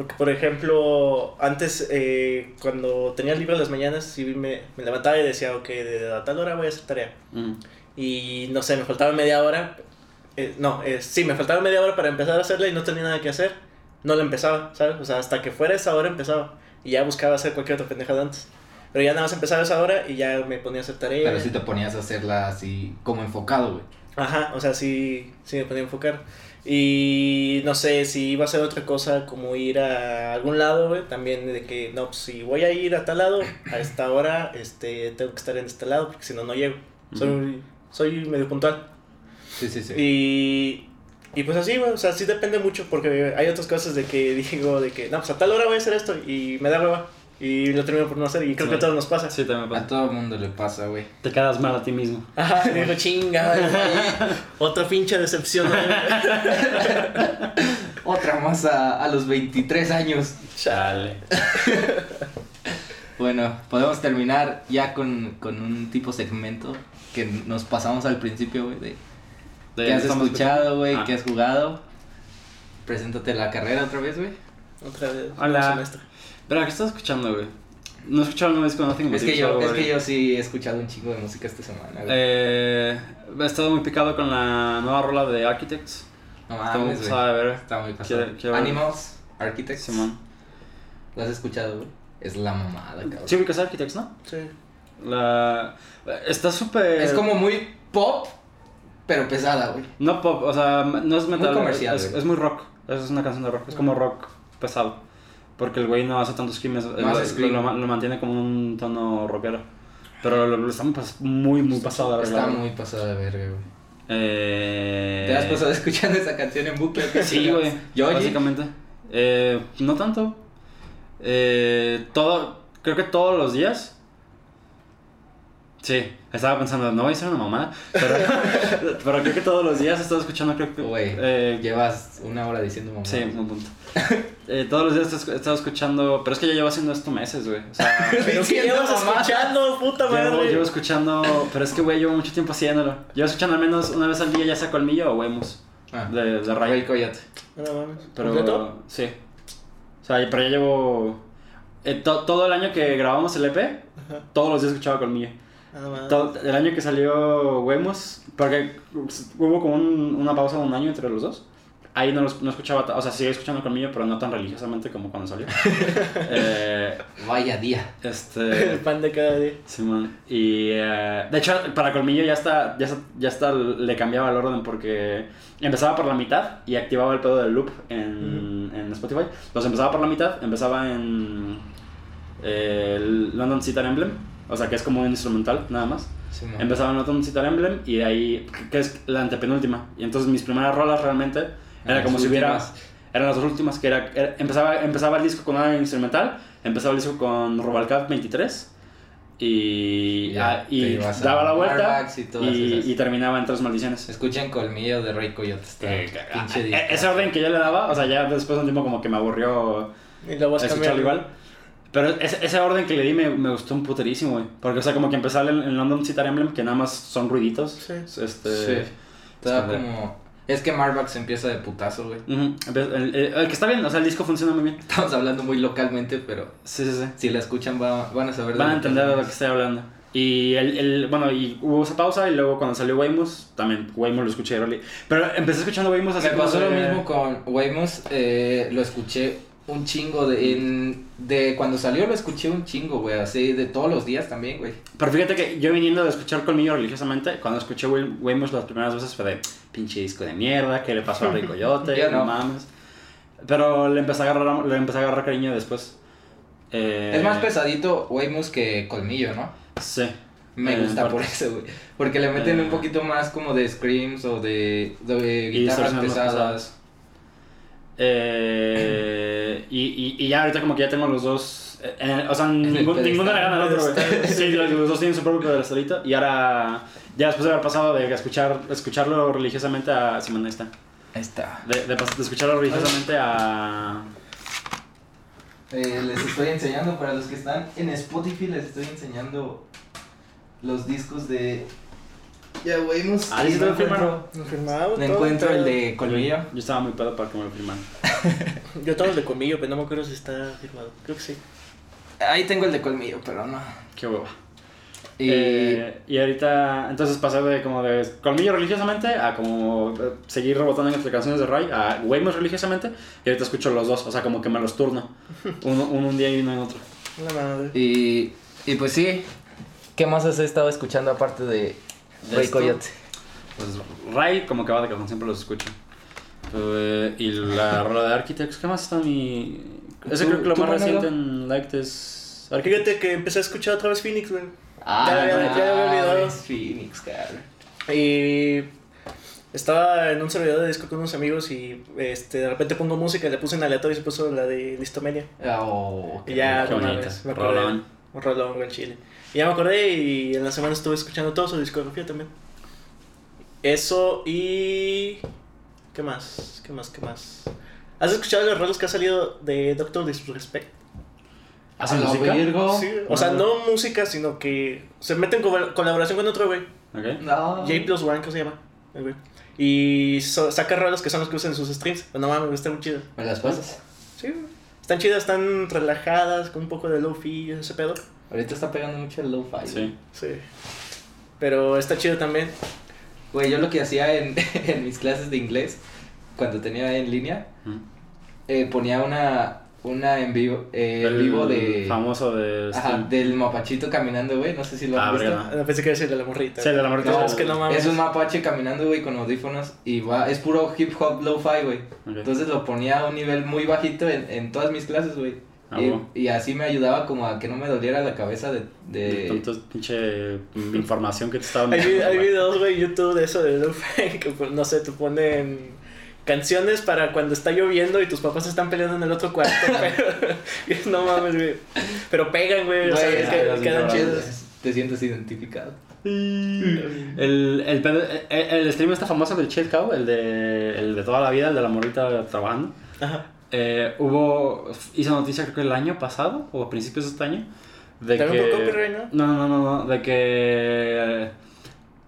Porque, por ejemplo, antes, eh, cuando tenía libre las mañanas, sí me, me levantaba y decía, ok, de a tal hora voy a hacer tarea. Ujú. Y no sé, me faltaba media hora. eh, no, eh, sí, me faltaba media hora para empezar a hacerla y no tenía nada que hacer. No la empezaba, ¿sabes? O sea, hasta que fuera esa hora empezaba. Y ya buscaba hacer cualquier otra pendejada antes. Pero ya nada más empezaba esa hora y ya me ponía a hacer tarea. Pero si te ponías a hacerla así, como enfocado, güey. Ajá, o sea, sí, sí me podía enfocar. Y no sé, si iba a hacer otra cosa como ir a algún lado, güey, también de que, no, pues si voy a ir a tal lado, a esta hora, este, tengo que estar en este lado, porque si no, no llego. Soy, soy medio puntual. Sí, sí, sí. Y Y pues así, güey, o sea, sí depende mucho porque hay otras cosas de que digo de que, no, pues a tal hora voy a hacer esto y me da hueva. Y lo termino por no hacer y creo Sí. que a todos nos pasa. Sí, también me A pasa. todo el mundo le pasa, güey. Te quedas mal a ti mismo. Ajá, digo, chinga, güey, otra pinche decepción. Otra más a, a los 23 años. Chale. Bueno, podemos terminar ya con, con un tipo segmento que nos pasamos al principio, güey, de De- qué has escuchado, güey, Ah. qué has jugado. Preséntate la carrera otra vez, güey. Otra vez. Hola. Pero, ¿qué estás escuchando, güey? No he escuchado nuevo disco de Nothing Es But que, yo, es güey. que yo sí he escuchado un chingo de música esta semana, güey. Eh, he estado muy picado con la nueva rola de Architects. no Está muy mames, pasada de ver. Está muy pasado. Quiero- quiero ver. Animals, Architects. Simón. ¿Lo has escuchado, güey? Es la mamada, cabrón. Sí, ubicas Architects, ¿no? Sí. La... Está súper... Es como muy pop, pero pesada, güey. No pop, o sea, no es metal. comercial, Es, es muy rock. Es una canción de rock. Es como rock pesado. Porque el güey no hace tantos screams. No lo, hace scream. lo- lo mantiene como un tono rockero. Pero lo, lo están muy, muy pasado de Está verdad. muy pasada de verga, güey. Eh... ¿Te has pasado escuchando esa canción en bucle? Sí, güey. ¿Yoyi? Básicamente. Eh, no tanto. Eh, todo, creo que todos los días. Sí, estaba pensando, no voy a ser una mamada. Pero, pero creo que todos los días he estado escuchando, creo que. Güey, eh, llevas una hora diciendo mamá. Sí, un punto. Eh, todos los días he estado escuchando. Pero es que ya llevo haciendo esto meses, güey. O sea, Pero que Diciendo llevas escuchando, puta llevo, madre. llevo escuchando. Pero es que, güey, llevo mucho tiempo haciéndolo. Llevo escuchando al menos una vez al día, ya sea colmillo o huemus. Ah, De, de Ray Ray. Coyote. Pero, ¿Completo? sí. O sea, pero ya llevo. eh, to- todo el año que grabamos el EP, Ajá. todos los días escuchaba colmillo. Todo- el año que salió Wemos, porque hubo como un- una pausa de un año entre los dos. Ahí no, los- no escuchaba, o sea, seguía escuchando colmillo, pero no tan religiosamente como cuando salió. eh, Vaya día. El este. pan de cada día. Simón. Y eh, de hecho, para Colmillo ya está, ya está, ya está, le cambiaba el orden porque empezaba por la mitad y activaba el pedo del loop en, en Spotify. Entonces empezaba por la mitad, empezaba en eh, el London Citar Emblem, o sea que es como un instrumental nada más. Simón. Empezaba en London Citar Emblem y de ahí, que es la antepenúltima. Y entonces mis primeras rolas realmente era como si hubiera últimas. eran las dos últimas que era, era- empezaba empezaba el disco con una instrumental empezaba el disco con Rubalcab 23 y, Ya, ah, y a daba la vuelta y terminaba en tres maldiciones Escuchen Colmillo de Ray Coyote. Está pinche Eh, disco. ese orden que yo le daba o sea ya después de un tiempo como que me aburrió Y lo vas escucharlo cambiando. igual pero ese, ese orden que le di me, me gustó un puterísimo, güey. Porque, o sea, como que empezaba en, en London Citar Emblem, que nada más son ruiditos. Sí. Este, Sí. Está Esconder. como... Es que Marvax empieza de putazo, güey. Ujú. Empe- el, el- el que está bien, o sea, el disco funciona muy bien. Estamos hablando muy localmente, pero Sí, sí, sí. si la escuchan va- van a saber de Van a lo que entender de lo que estoy hablando. Y el, el, bueno, y hubo esa pausa y luego cuando salió Waymus, también Waymus lo escuché early. Pero empecé escuchando Waymus así Me como pasó lo mismo con Weymouth, eh, lo escuché un chingo de, en- de cuando salió lo escuché un chingo, güey, así de todos los días también, güey. Pero fíjate que yo viniendo de escuchar Colmillo religiosamente, cuando escuché Waymus las primeras veces fue de pinche disco de mierda, ¿qué le pasó a Rico Yote? Yo no. no. mames. Pero le empecé a agarrar, le empecé a agarrar cariño después. Eh, Es más pesadito Weymouth que Colmillo, ¿no? Sí. Me Eh, gusta por- eso, güey. Porque le meten Eh. un poquito más como de screams o de, de Y guitarras pesadas. Eh, y, y, y ya ahorita como que ya tengo los dos. eh, eh, o sea, ningún- ninguno le gana al otro, güey. Sí, los, los dos tienen su propio pedestalito. Y ahora, ya después de haber pasado de escuchar, escucharlo religiosamente a. Simón, ahí está. Ahí está. De, de pas- de escucharlo religiosamente a. Eh, les estoy enseñando, para los que están en Spotify, les estoy enseñando los discos de... Ya, Weymouth. Ah, y ¿sí lo firmaron? encuentro, Nos firmamos. no todo, encuentro el de Colmillo. Yo estaba muy pedo para que me lo firmaran. Yo tengo el de Colmillo, pero no me acuerdo si está firmado. Creo que sí. Ahí tengo el de Colmillo, pero no. Qué hueva. Y... Eh, y ahorita, entonces pasé de como de colmillo religiosamente a como eh, seguir rebotando en las canciones de Ray a Weymouth religiosamente. Y ahorita escucho los dos, o sea, como que me los turno. Uno, uno un día y uno en otro. La madre. Y, y pues sí. ¿Qué más has estado escuchando aparte de Ray Esto. Coyote? Pues Ray, como que va de cajón, siempre los escucho. Eh, y la rola de Architects, ¿qué más está en mi.? Ese ¿Tú- creo que lo más reciente en Liked es. Architects. Fíjate que empecé a escuchar otra vez Phoenix, güey. Ah, Ya, ya, ya había olvidado. es Phoenix, cara. Y Estaba en un servidor de disco con unos amigos y este, de repente pongo música y le puse en aleatorio y se puso la de Listomania. Oh, Y ya, Qué bonita. Rolón. Un rolón, güey, chile. Y ya me acordé y en la semana estuve escuchando toda su discografía también. Eso y... ¿Qué más? ¿Qué más? ¿Qué más? ¿Has escuchado los rolos que ha salido de Doctor Disrespect? ¿Hace A la música? Sí, o sea, no música, sino que se mete en co- colaboración con otro güey. Ok. No. J Plus One, ¿cómo se llama? El güey. Y so- saca rolas que son los que usan en sus streams. Pero no mames, están muy chidas. ¿Me las pasas? Sí. Están chidas, están relajadas, con un poco de low-fi y ese pedo. Ahorita está pegando mucho el lo-fi. Sí. Sí. Pero está chido también. Güey, yo lo que hacía en, en mis clases de inglés, cuando tenía en línea, Mm. eh, ponía una, una en vivo, eh, en El vivo de... famoso de Ajá, Steam. del mapachito caminando, güey, no sé si lo Ah, has visto. verga. Ah, Pensé que iba a decir de la morrita. Sí, de la morrita. No, es que no mames. Es un mapache caminando, güey, con audífonos y va, es puro hip hop lo-fi, güey. Ok. Entonces lo ponía a un nivel muy bajito en, en todas mis clases, güey. Ah, y, así me ayudaba como a que no me doliera la cabeza de... De de... pinche información que te estaban Hay, hay videos, güey, YouTube de eso de lo-fi que, pues, no sé, te ponen canciones para cuando está lloviendo y tus papás están peleando en el otro cuarto, pero no mames, güey. Pero pegan, güey, o sea, Güey, es que quedan chidos. Te sientes identificado. El, el, pedo- el, el stream está famoso del Chill Cow, el de, el de toda la vida, el de la morrita trabajando. Ajá. Eh, hubo, hizo noticia creo que el año pasado, o a principios de este año, de ¿También que... por copyright, no? No, no, no, no, de que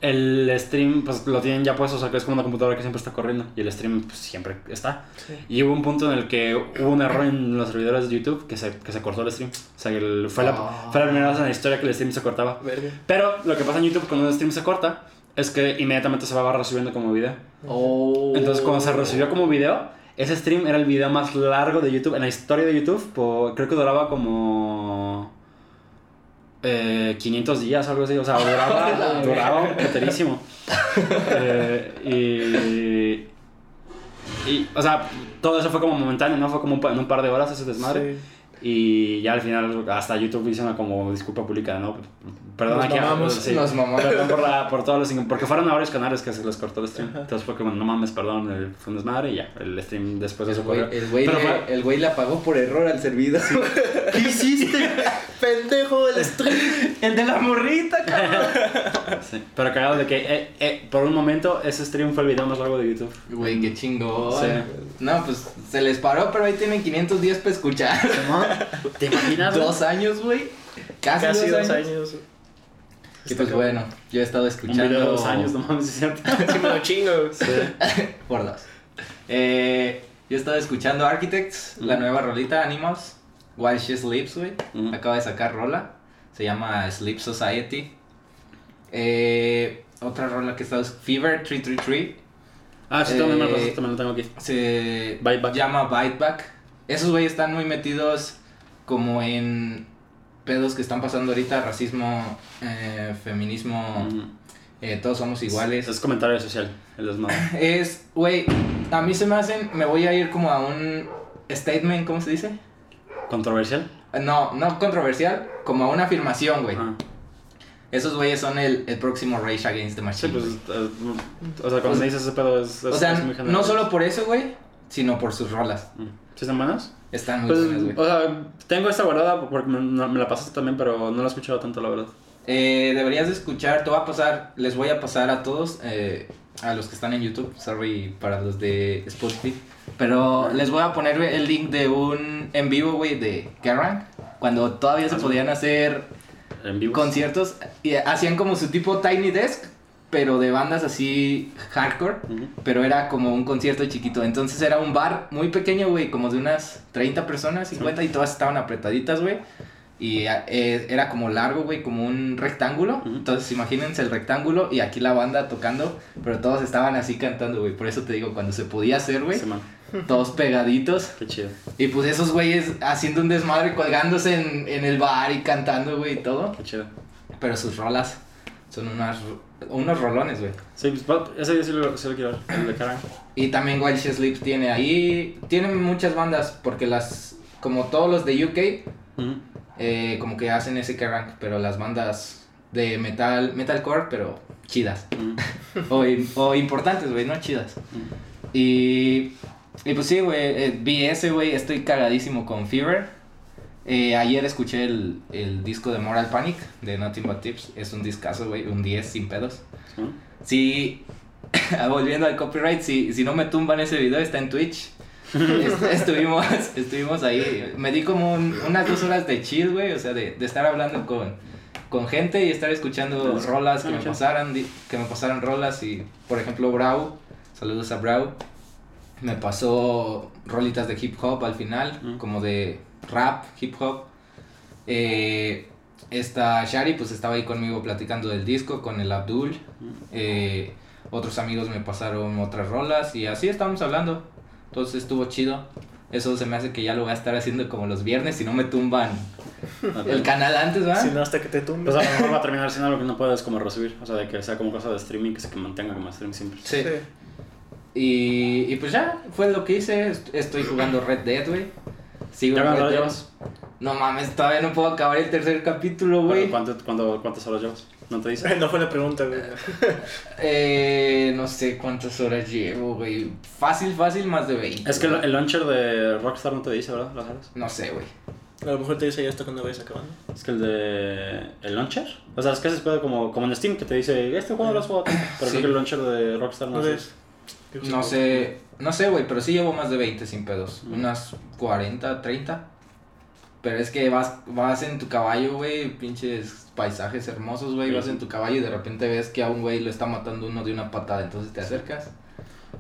el stream pues lo tienen ya puesto, o sea que es como una computadora que siempre está corriendo y el stream pues siempre está. Sí. Y hubo un punto en el que hubo un error en los servidores de YouTube que se, que se cortó el stream. O sea, que el- fue, la, Ah. fue la primera vez en la historia que el stream se cortaba. Verga. Pero lo que pasa en YouTube cuando un stream se corta es que inmediatamente se va recibiendo como video. Oh. Entonces cuando se recibió como video, ese stream era el video más largo de YouTube, en la historia de YouTube, por- creo que duraba como eh, 500 días o algo así, o sea, duraba, duraba enterísimo. Eh, y, y, o sea, todo eso fue como momentáneo, ¿no? Fue como en un par de horas ese desmadre. Sí. Y ya al final hasta YouTube hizo una como disculpa pública, ¿no? Perdón Nos aquí. a- mamamos, sí. nos mamamos. Perdón por, la, por todos los... Porque fueron a varios canales que se les cortó el stream. Entonces fue como, no mames, perdón, el- fue un desmadre y ya. El stream después de El güey, corrió. el güey le, el güey le apagó por error al servidor. ¿Qué hiciste? Pendejo del stream. el de la morrita, cabrón. Sí, pero cagado de que eh, eh, por un momento ese stream fue el video más largo de YouTube. Güey, qué chingón. Sí. No, pues se les paró, pero ahí tienen 500 días para escuchar. ¿Te imaginas? dos años, güey. Casi, Casi dos, dos años. años. Y pues bueno, yo he estado Un escuchando. video de dos años, no mames, es cierto. Sí me lo chingo. Por dos. Eh, yo he estado escuchando Architects, la Ujú. nueva rolita Animals. While She Sleeps, güey. Ujú. Acaba de sacar rola. Se llama Sleep Society. Eh, otra rola que he estado es Fever 333. Ah, sí, también me lo Eh, también lo tengo aquí. Se Bite Back. llama Bite Back. Esos güeyes están muy metidos como en pedos que están pasando ahorita, racismo, eh, feminismo, eh, todos somos iguales. Es comentario social, el desmadre. Es, güey, a mí se me hacen, me voy a ir como a un statement, ¿cómo se dice? ¿Controversial? No, no controversial, como a una afirmación, güey. Esos güeyes son el, el próximo Rage Against the Sí, Machine. pues, güey. eh, o sea, cuando Pues- me dices ese pedo es, es, o sea, es muy general. no solo por eso, güey, sino por sus rolas. Mm. ¿Sí están buenas? Están muy Pues, buenas, güey. o sea, tengo esta guardada porque me, me la pasaste también, pero no la he escuchado tanto, la verdad. Eh, deberías de escuchar, te voy a pasar, les voy a pasar a todos, eh, a los que están en YouTube, sorry para los de Spotify, pero les voy a poner el link de un en vivo, güey, de Kerrang, cuando todavía se Ah, podían hacer En conciertos, y hacían como su tipo Tiny Desk, pero de bandas así hardcore, pero era como un concierto chiquito, entonces era un bar muy pequeño, güey, como de unas 30 personas, 50, y todas estaban apretaditas, güey. Y eh, era como largo, güey, como un rectángulo. Entonces imagínense el rectángulo y aquí la banda tocando, pero todos estaban así cantando, güey. Por eso te digo, cuando se podía hacer, güey, Sí, todos pegaditos. Qué chido. Y pues esos güeyes haciendo un desmadre, colgándose en, en el bar y cantando, güey, y todo. Qué chido. Pero sus rolas son unas, unos rolones, güey. Sí, pues, ese día sí lo, sí lo quiero ver, el de Karen. Y también Wild She Sleeps tiene ahí, tienen muchas bandas, porque las, como todos los de UK, eh, como que hacen ese rank, pero las bandas de metal, metalcore, pero chidas. O, o importantes, güey, no chidas. Y, y pues sí, güey, eh, vi ese, güey, estoy cagadísimo con Fever. Eh, ayer escuché el, el disco de Moral Panic de Nothing But Tips. Es un discazo, güey, un 10 sin pedos. ¿Sí? Sí, volviendo al copyright, si, si no me tumban ese video, está en Twitch. Est- estuvimos, estuvimos ahí. Me di como un- unas dos horas de chill, güey. O sea, de, de estar hablando con, con gente y estar escuchando rolas que me pasaran, que me pasaran rolas. Y, por ejemplo, Brau, saludos a Brau, me pasó rolitas de hip hop al final, Mm. como de rap, hip hop. Eh, esta Shari, pues estaba ahí conmigo platicando del disco con el Abdul. Mm. Eh, otros amigos me pasaron otras rolas y así estábamos hablando. Entonces estuvo chido. Eso se me hace que ya lo voy a estar haciendo como los viernes si no me tumban el canal antes, ¿verdad? Si no, hasta que te tumbes. Pues a lo mejor va a terminar siendo algo que no puedes como resubir. O sea, de que sea como cosa de streaming que se que mantenga como streaming siempre. Sí. Y, y pues ya, fue lo que hice. Est- Estoy jugando Red Dead, güey. Sigo ¿Ya en cuánto Red Dead. llevas? No mames, todavía no puedo acabar el tercer capítulo, güey. ¿Cuánto, cuánto, ¿Cuántas horas llevas? ¿No te dice? No fue la pregunta, güey. Eh, no sé cuántas horas llevo, güey. Fácil, fácil, más de 20. Es que el, güey. el launcher de Rockstar no te dice, ¿verdad? Las horas. No sé, güey. A lo mejor te dice ya esto cuando vayas acabando. Es que el de. ¿El launcher? O sea, es que se puede como, como en Steam que te dice, este juego lo has jugado. Pero Sí. creo que el launcher de Rockstar no ¿No sé. No sé, no sé, güey, pero sí llevo más de 20 sin pedos. Mm. Unas 40, 30. Pero es que vas, vas en tu caballo, güey, pinches paisajes hermosos, güey. Sí. Vas en tu caballo y de repente ves que a un güey lo está matando uno de una patada. Entonces te acercas,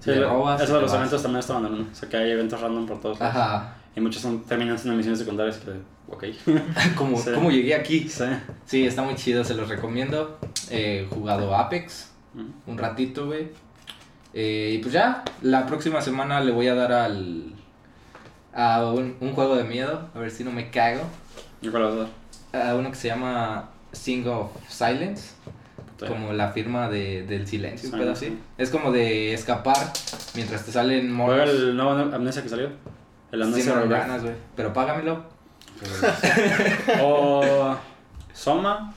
Sí, le robas. eso de los vas. eventos también estaban en uno. O sea, que hay eventos random por todos lados. Ajá. Y muchos son, terminan siendo misiones secundarias que, ok. ¿Cómo, Sí. cómo llegué aquí? sí. Sí, está muy chido, se los recomiendo. He jugado Apex un ratito, güey. Eh, y pues ya, la próxima semana le voy a dar al. a un, un juego de miedo, a ver si no me cago. ¿Y cuál vas a dar? A uno que se llama Sing of Silence, como la firma de, del silencio, un Sí, pedo así. sí. Es como de escapar mientras te salen ¿Juega monos. el nuevo Amnesia que salió? El Sí Amnesia Rebirth. ganas, güey. Pero págamelo. O. Soma.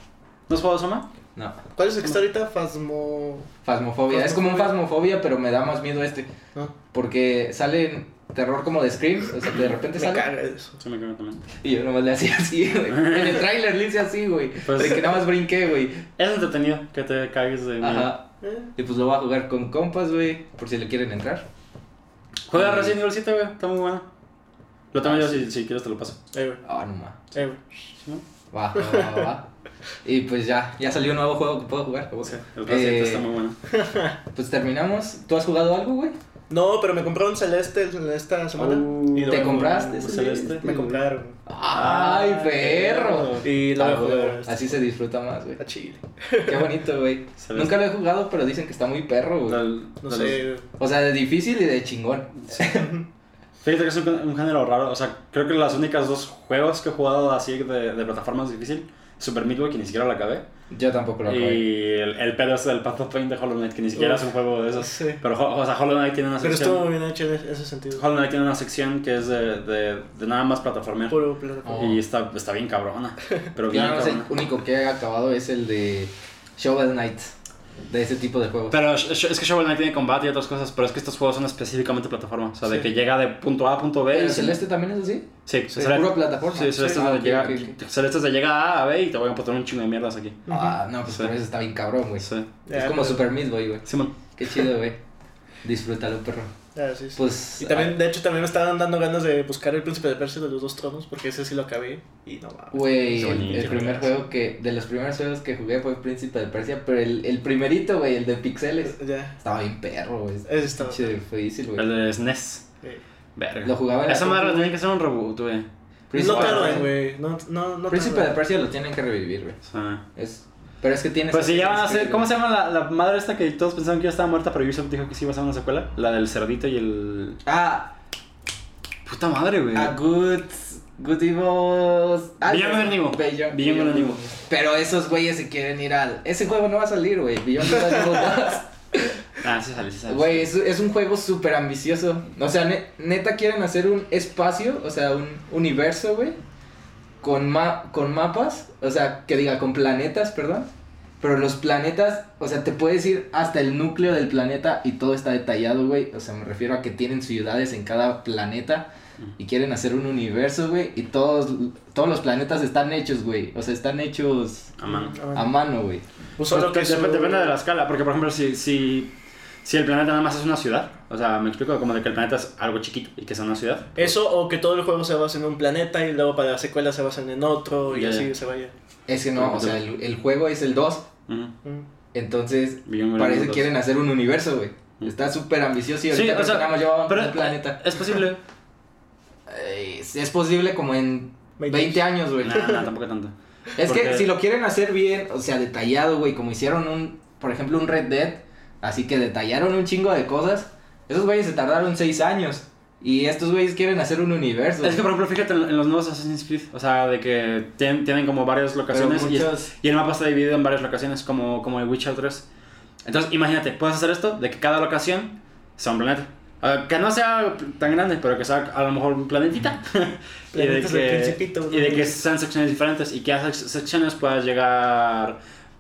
¿No has jugado Soma? No. ¿Cuál es el que está ahorita? Fasmo. Fasmofobia. Es como un Fasmofobia. pero me da más miedo este. No, Porque sale terror como de Scream. O sea, de repente me sale. caga eso. Sí, me cago también. Y yo nomás le hacía así, güey. En el tráiler le hice así, güey. Pues- de que nada más brinqué, güey. Es entretenido que te cagues de miedo. Ajá. Eh, Y pues lo voy a jugar con compas, güey. Por si le quieren entrar. Juega Ah, Resident Evil 7, güey. Está muy bueno. Lo tengo yo, si, si quieres te lo paso. eh, güey. Ah, no más. Eh, güey. Va, va, va, va. Y pues ya, ya salió un nuevo juego que puedo jugar. Sí, el Resident Eh, está muy bueno. Pues terminamos. ¿Tú has jugado algo, güey? No, pero me compraron Celeste esta semana. Uh, ¿Te compraste Celeste? Me compraron. ¡Ay, perro! Y lo voy a Ah, Así se disfruta más, güey. A Chile. Qué bonito, güey. Nunca lo he jugado, pero dicen que está muy perro, güey. No de sé. O sea, de difícil y de chingón. Fíjate que es un, un género raro. O sea, creo que las únicas dos juegos que he jugado así de, de plataformas difícil, Super Meat Boy, que ni siquiera lo acabé. Yo tampoco lo acabé. Y el, el pedo este del Path of Pain de Hollow Knight, que ni siquiera Uf, es un juego de esos. sí. Pero, o sea, Hollow Knight tiene una Pero estuvo sección. muy bien hecho en ese sentido. Hollow Knight tiene una sección que es de, de, de nada más plataformear. Puro plataforma. Oh. Y está, está bien cabrona. Pero bien más el único que he acabado es el de Shovel Knight. De ese tipo de juegos. Pero es que Shovel Knight tiene combate y otras cosas, pero es que estos juegos son específicamente plataforma. O sea, de que llega de punto A a punto B. ¿Pero y Celeste también es así? Sí, Celeste- pura plataforma. Sí, Celeste, Ah, es de ok, llega, ok, ok. Celeste es de llega A a B y te voy a poner un chingo de mierdas aquí. Ah, no, pues eso está bien cabrón, güey. Sí. Es como pero- Super Meat Boy, güey. Simón. Qué chido, güey. Disfrútalo, perro. Ah, sí, sí. Pues. Y también, de hecho, también me estaban dando ganas de buscar el príncipe de Persia de los dos tronos, porque ese sí lo acabé. Y no mames. Güey, el, el primer juego que. De los primeros juegos que jugué fue Príncipe de Persia, pero el, el primerito, güey, el de pixeles. Ya. Estaba bien perro, güey. Ese estaba. Fue difícil, güey. El de SNES. Eh, Verga. Lo jugaba en Esa madre tiene que ser un reboot, güey. No Príncipe- tardan, güey. No, no, no Príncipe tardan. de Persia lo tienen que revivir, güey. Sea, Es... Pero es que tiene. Pues si ya van a hacer. ¿Cómo se llama la, la madre esta que todos pensaban que ya estaba muerta, pero Ubisoft dijo que sí iba a ser una secuela? La del cerdito y el. Ah, Puta madre, güey. a Good. Good Evil. ah, Beyond Evil. Beyond- Beyond Evil. Pero esos güeyes se quieren ir al. Ese juego no va a salir, güey. Beyond Evil 2. Ah, sí sale, sí sale. Güey, es, es un juego súper ambicioso. O sea, ne- neta quieren hacer un espacio, o sea, un universo, güey. Con, ma con mapas, o sea, que diga, con planetas, perdón. Pero los planetas, o sea, te puedes ir hasta el núcleo del planeta y todo está detallado, güey. O sea, me refiero a que tienen ciudades en cada planeta y quieren hacer un universo, güey. Y todos, todos los planetas están hechos, güey. O sea, están hechos A mano. a mano, güey. Pues solo Pues, que Depende de la escala, porque por ejemplo, si, si, si el planeta nada más es una ciudad, o sea, me explico como de que el planeta es algo chiquito y que es una ciudad. Eso o que todo el juego se basa en un planeta y luego para la secuela se basan en otro y así se vaya. Es que no, o sea, el, el juego es el 2. Entonces, parece que quieren hacer un universo, güey. Está súper ambicioso y Sí, ahorita o creo sea, nada más llevaban pero un planeta. es posible. Eh, es- es posible como en 20 20 años, güey. No, no, tampoco tanto. Es que si lo quieren hacer bien, o sea, detallado, güey, como hicieron un, por ejemplo, un Red Dead, así que detallaron un chingo de cosas, esos güeyes se tardaron 6 años. Y estos güeyes quieren hacer un universo. Es que por ejemplo, fíjate en, los nuevos Assassin's Creed, o sea, de que tienen, tienen como varias locaciones y, es- muchos- y el mapa está dividido en varias locaciones, como, como el Witcher 3. Entonces, imagínate, puedes hacer esto de que cada locación sea un planeta. Ah, que no sea tan grande, pero que sea a lo mejor un planetita. y de Planetas del que, y de ¿no? que sean secciones diferentes y que a esas secciones puedas llegar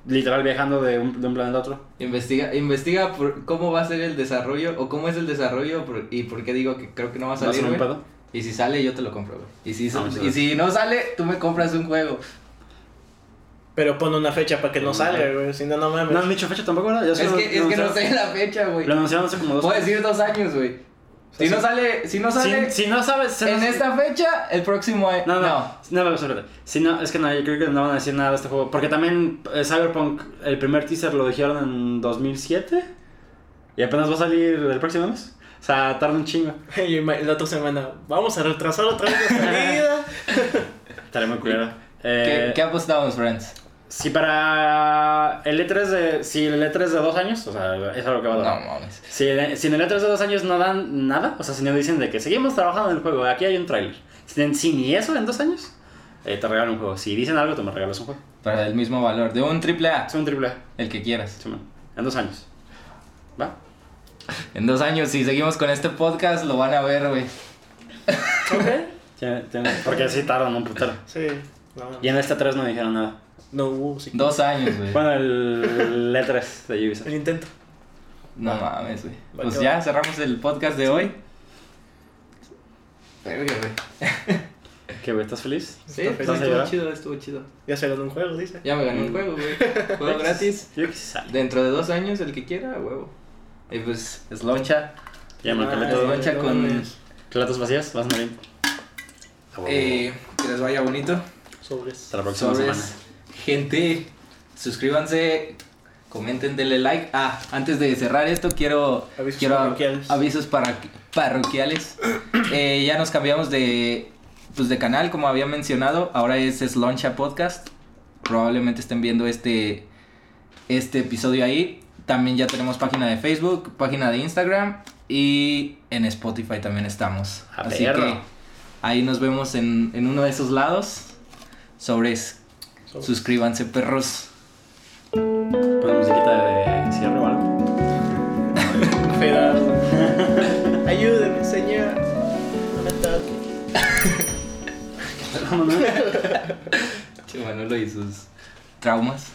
literal viajando de un, de un planeta a otro. Investiga, investiga por cómo va a ser el desarrollo o cómo es el desarrollo por- y por qué digo que creo que no va a ¿Va a salir, ser un pedo? Y si sale, yo te lo compro, güey. Y si, Vamos a y si no sale, tú me compras un juego. Pero pon una fecha para que no salga, güey. Si no, no mames. No han dicho fecha tampoco, ¿verdad? Ya Es que, es que no sé la fecha, güey. Lo anunciaron hace como dos Puedo decir dos años, güey. Si no sale, si no sale Si, si no sabes... en esta fecha, el próximo año. No, no, no, no, espérate. Si no, es que no, yo creo que no van a decir nada de este juego. Porque también eh, Cyberpunk, el primer teaser lo dijeron en 2007. Y apenas va a salir el próximo mes. O sea, tarda un chingo. Y la otra semana, vamos a retrasar otra vez la salida. Estaré muy culero. ¿Qué, Eh, ¿Qué apostamos, friends? Si para el E3 de. Si el E3 de dos años, o sea, es algo que va a No dar. mames. Si, el- si en el E3 de dos años no dan nada, o sea, si no dicen de que seguimos trabajando en el juego, aquí hay un trailer. Si, si ni eso en dos años, eh, te regalan un juego. Si dicen algo, tú me regalas un juego. Para el mismo valor. De un triple A, Es un triple A. el que quieras. Simón. En dos años. ¿Va? En dos años, si seguimos con este podcast, lo van a ver, güey. ¿Ok? Porque sí tardan un putero. Sí. No, Y en este 3 no dijeron nada. No hubo sí. Dos años, güey. Bueno, el E3 de Ubisoft. El intento. No mames, güey. Pues ya cerramos el podcast de hoy. Verga, güey. ¿Qué, güey? ¿Estás feliz? Sí, feliz. estuvo ¿Vas a chido, estuvo chido. Ya se ganó un juego, dice. Ya me gané un Mm. juego, güey. Juego gratis. Yo. Dentro de dos años, el que quiera, huevo. Y pues, es loncha. Ya, man, Ah, caletas, es loncha no con. caletas vacías, vas. A huevo. Eh, que les vaya bonito. Sobres. Hasta la próxima Sobres. semana. Gente, suscríbanse, comenten, denle like. Ah, antes de cerrar esto, quiero Avisos quiero parroquiales. avisos para, parroquiales. Eh, ya nos cambiamos de, pues, de canal, como había mencionado. Ahora es Sloncha Podcast. Probablemente estén viendo este, este episodio ahí. También ya tenemos página de Facebook, página de Instagram y en Spotify también estamos. A Así perro. que ahí nos vemos en, en uno de esos lados. Sobres. Suscríbanse, perros. Pones musiquita de cierre o algo. Ayúdeme, señor. No me toque. Vámonos. Che, Manolo y sus traumas.